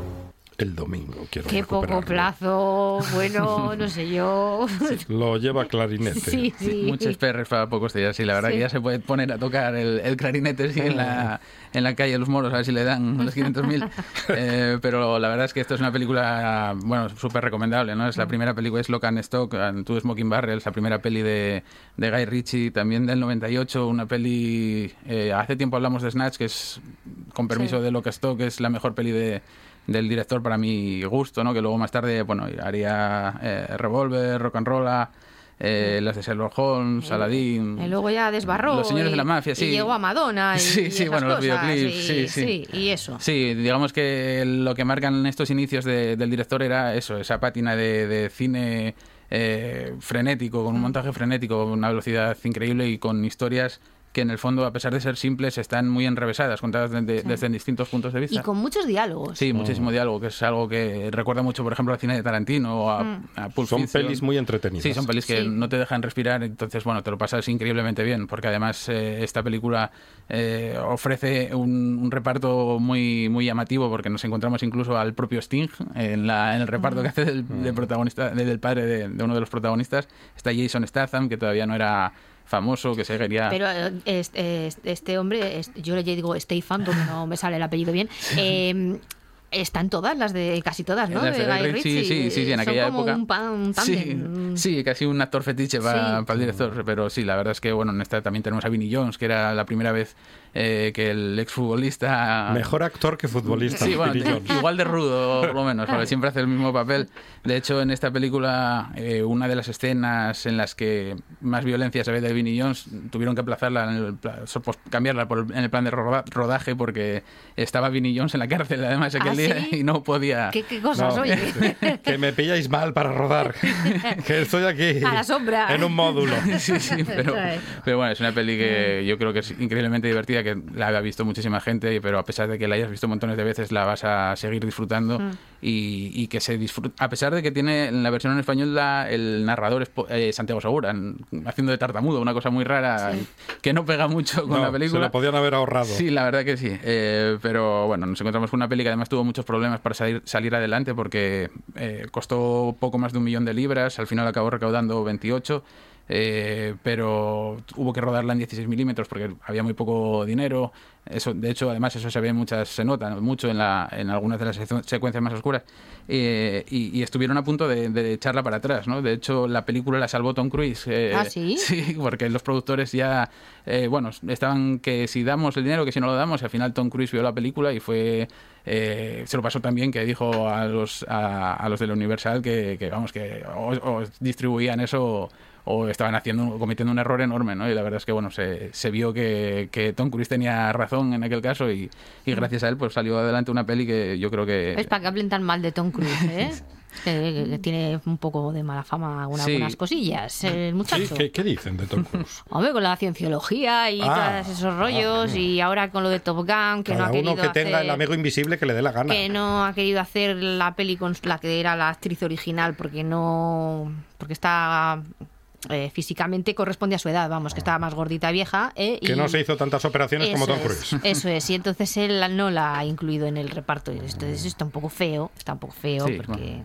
El domingo, quiero Qué poco plazo, bueno, no sé yo. Lo lleva clarinete. Sí, sí. Muchos perres para pocos días, sí, la verdad Sí. que ya se puede poner a tocar el, el clarinete sí, en, la, en la calle de los moros, a ver si le dan los 500.000. Eh, pero la verdad es que esto es una película, bueno, súper recomendable, ¿no? Es la primera película, es Lock and Stock, and Two Smoking Barrels, la primera peli de, de Guy Ritchie, también del 98, una peli, eh, hace tiempo hablamos de Snatch, que es, con permiso Sí. de Lock and Stock, es la mejor peli de del director para mi gusto, ¿no? Que luego más tarde, bueno, haría eh, Revolver, Rock and Rolla, eh, las de Sherlock Holmes, Aladdin. Y luego ya desbarró. Los señores y- de la mafia, sí. Y llegó a Madonna. Y, Sí, y sí, esas bueno, los cosas, videoclips, y- sí, sí. y eso. Sí, digamos que lo que marcan estos inicios de- del director era eso, esa pátina de, de cine eh, frenético, con un montaje frenético, con una velocidad increíble y con historias que en el fondo, a pesar de ser simples, están muy enrevesadas, contadas de- de- Sí. desde distintos puntos de vista. Y con muchos diálogos. Sí, muchísimo diálogo, que es algo que recuerda mucho, por ejemplo, al cine de Tarantino o a, Mm. a Pulp Son Fiction. pelis muy entretenidas. Sí, son pelis que Sí. no te dejan respirar, entonces, bueno, te lo pasas increíblemente bien, porque además eh, esta película eh, ofrece un, un reparto muy, muy llamativo, porque nos encontramos incluso al propio Sting en, la, en el reparto Mm. que hace del, del protagonista, de- del padre de, de uno de los protagonistas. Está Jason Statham, que todavía no era famoso, que se quería... Pero este, este- hombre, yo le digo Stefan, porque no me sale el apellido bien. eh, Están todas, las de casi todas, ¿no? De Guy Ritchie, Ritchie. sí, sí, sí, en Son aquella como época. Un, pan, un Sí, sí, casi un actor fetiche para, Sí. para el director, pero sí, la verdad es que bueno, en esta también tenemos a Vinnie Jones, que era la primera vez eh, que el exfutbolista... Mejor actor que futbolista. Sí, bueno, igual de rudo, por lo menos, porque siempre hace el mismo papel. De hecho, en esta película, eh, una de las escenas en las que más violencia se ve de Vinnie Jones, tuvieron que aplazarla, en el, pues, cambiarla por el- en el plan de roda- rodaje, porque estaba Vinnie Jones en la cárcel, además, aquel ¿Ah, día, sí? y no podía... ¿Qué, qué cosas, No. oye? que me pilláis mal para rodar. que estoy aquí A la sombra. en un módulo. Sí, sí, pero, pero bueno, es una peli que yo creo que es increíblemente divertida, que la había visto muchísima gente, pero a pesar de que la hayas visto montones de veces, la vas a seguir disfrutando Mm. y, y que se disfruta, a pesar de que tiene en la versión en español la- el narrador es po- eh, Santiago Segura, en- haciendo de tartamudo, una cosa muy rara que no pega mucho con No, la película. Se la podían haber ahorrado. Sí, la verdad que sí. Eh, pero bueno, nos encontramos con una peli que además tuvo muchos problemas para salir, salir adelante porque eh, costó poco más de un millón de libras, al final acabó recaudando 28. Eh, pero hubo que rodarla en 16 milímetros porque había muy poco dinero. Eso, de hecho, además, eso se ve muchas, se nota mucho en, la, en algunas de las secu- secuencias más oscuras. Eh, y, y estuvieron a punto de, de echarla para atrás, ¿no? De hecho, la película la salvó Tom Cruise. eh, ¿Ah, sí? Sí, porque los productores ya, eh, bueno, estaban que si damos el dinero, que si no lo damos, y al final Tom Cruise vio la película y fue, eh, se lo pasó también que dijo a los, a, a los de la Universal que, que, vamos, que o, o distribuían eso o estaban haciendo cometiendo un error enorme, ¿no? Y la verdad es que, bueno, se, se vio que, que Tom Cruise tenía razón en aquel caso y, y gracias a él pues salió adelante una peli que yo creo que... Es para que hablen tan mal de Tom Cruise, ¿eh? Que, que tiene un poco de mala fama algunas, Sí. algunas cosillas, el muchacho. Sí, ¿qué, qué dicen de Tom Cruise? Hombre, con la cienciología y Ah, todos esos rollos, y ahora con lo de Top Gun, que no Cada ha querido uno que tenga hacer- el amigo invisible que le dé la gana. que no ha querido hacer la peli con la que era la actriz original porque no porque está eh, físicamente corresponde a su edad vamos que estaba más gordita vieja eh, Que y- no se hizo tantas operaciones como Tom es, Cruise. eso es. Y entonces él no la ha incluido en el reparto. Entonces está un poco feo está un poco feo Sí, porque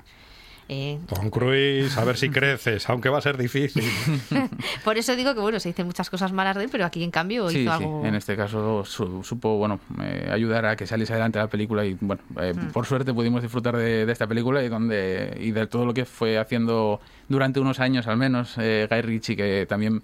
eh, Tom Cruise, a ver si creces, aunque va a ser difícil. por eso digo que bueno se dicen muchas cosas malas de él pero aquí en cambio Sí, hizo sí, algo en este caso su- supo bueno eh, ayudar a que saliese adelante la película y bueno eh, Mm. por suerte pudimos disfrutar de, de esta película y donde y de todo lo que fue haciendo durante unos años al menos eh, Guy Ritchie que también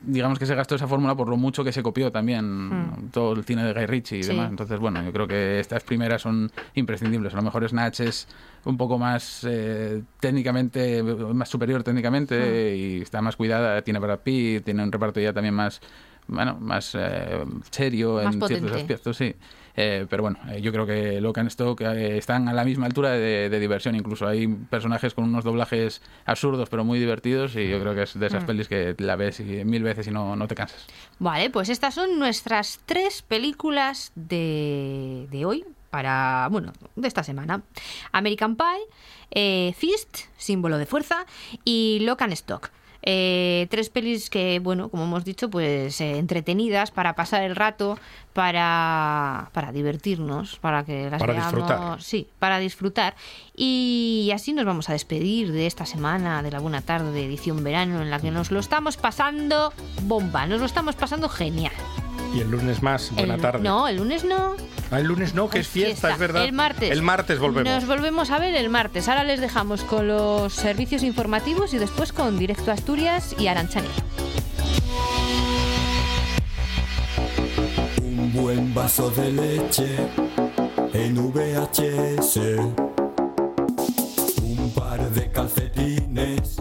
digamos que se gastó esa fórmula por lo mucho que se copió también Mm. todo el cine de Guy Ritchie y Sí. demás. Entonces bueno yo creo que estas primeras son imprescindibles. A lo mejor Snatch es un poco más eh, técnicamente más superior técnicamente y está más cuidada tiene Brad Pitt tiene un reparto ya también más bueno más eh, serio Más en ciertos aspectos sí Eh, pero bueno eh, yo creo que Locan Stock eh, están a la misma altura de, de diversión incluso hay personajes con unos doblajes absurdos pero muy divertidos y yo creo que es de esas Mm. pelis que la ves y- mil veces y no, no te cansas Vale, pues estas son nuestras tres películas de, de hoy, para, bueno, de esta semana. American Pie, eh, Fist, símbolo de fuerza, y Lock and Stock. Eh, tres pelis que, bueno, como hemos dicho, pues eh, entretenidas para pasar el rato, para, para divertirnos, para que las Para veamos. disfrutar. Sí, para disfrutar. Y así nos vamos a despedir de esta semana de la buena tarde de edición verano en la que nos lo estamos pasando bomba, nos lo estamos pasando genial. Y el lunes más, buena tarde. No, el lunes no. Ah, el lunes no, que es, fiesta, es verdad. El martes. El martes volvemos. Nos volvemos a ver el martes. Ahora les dejamos con los servicios informativos y después con Directo Asturias y Aranchaner. Un buen vaso de leche en VHS. Un par de calcetines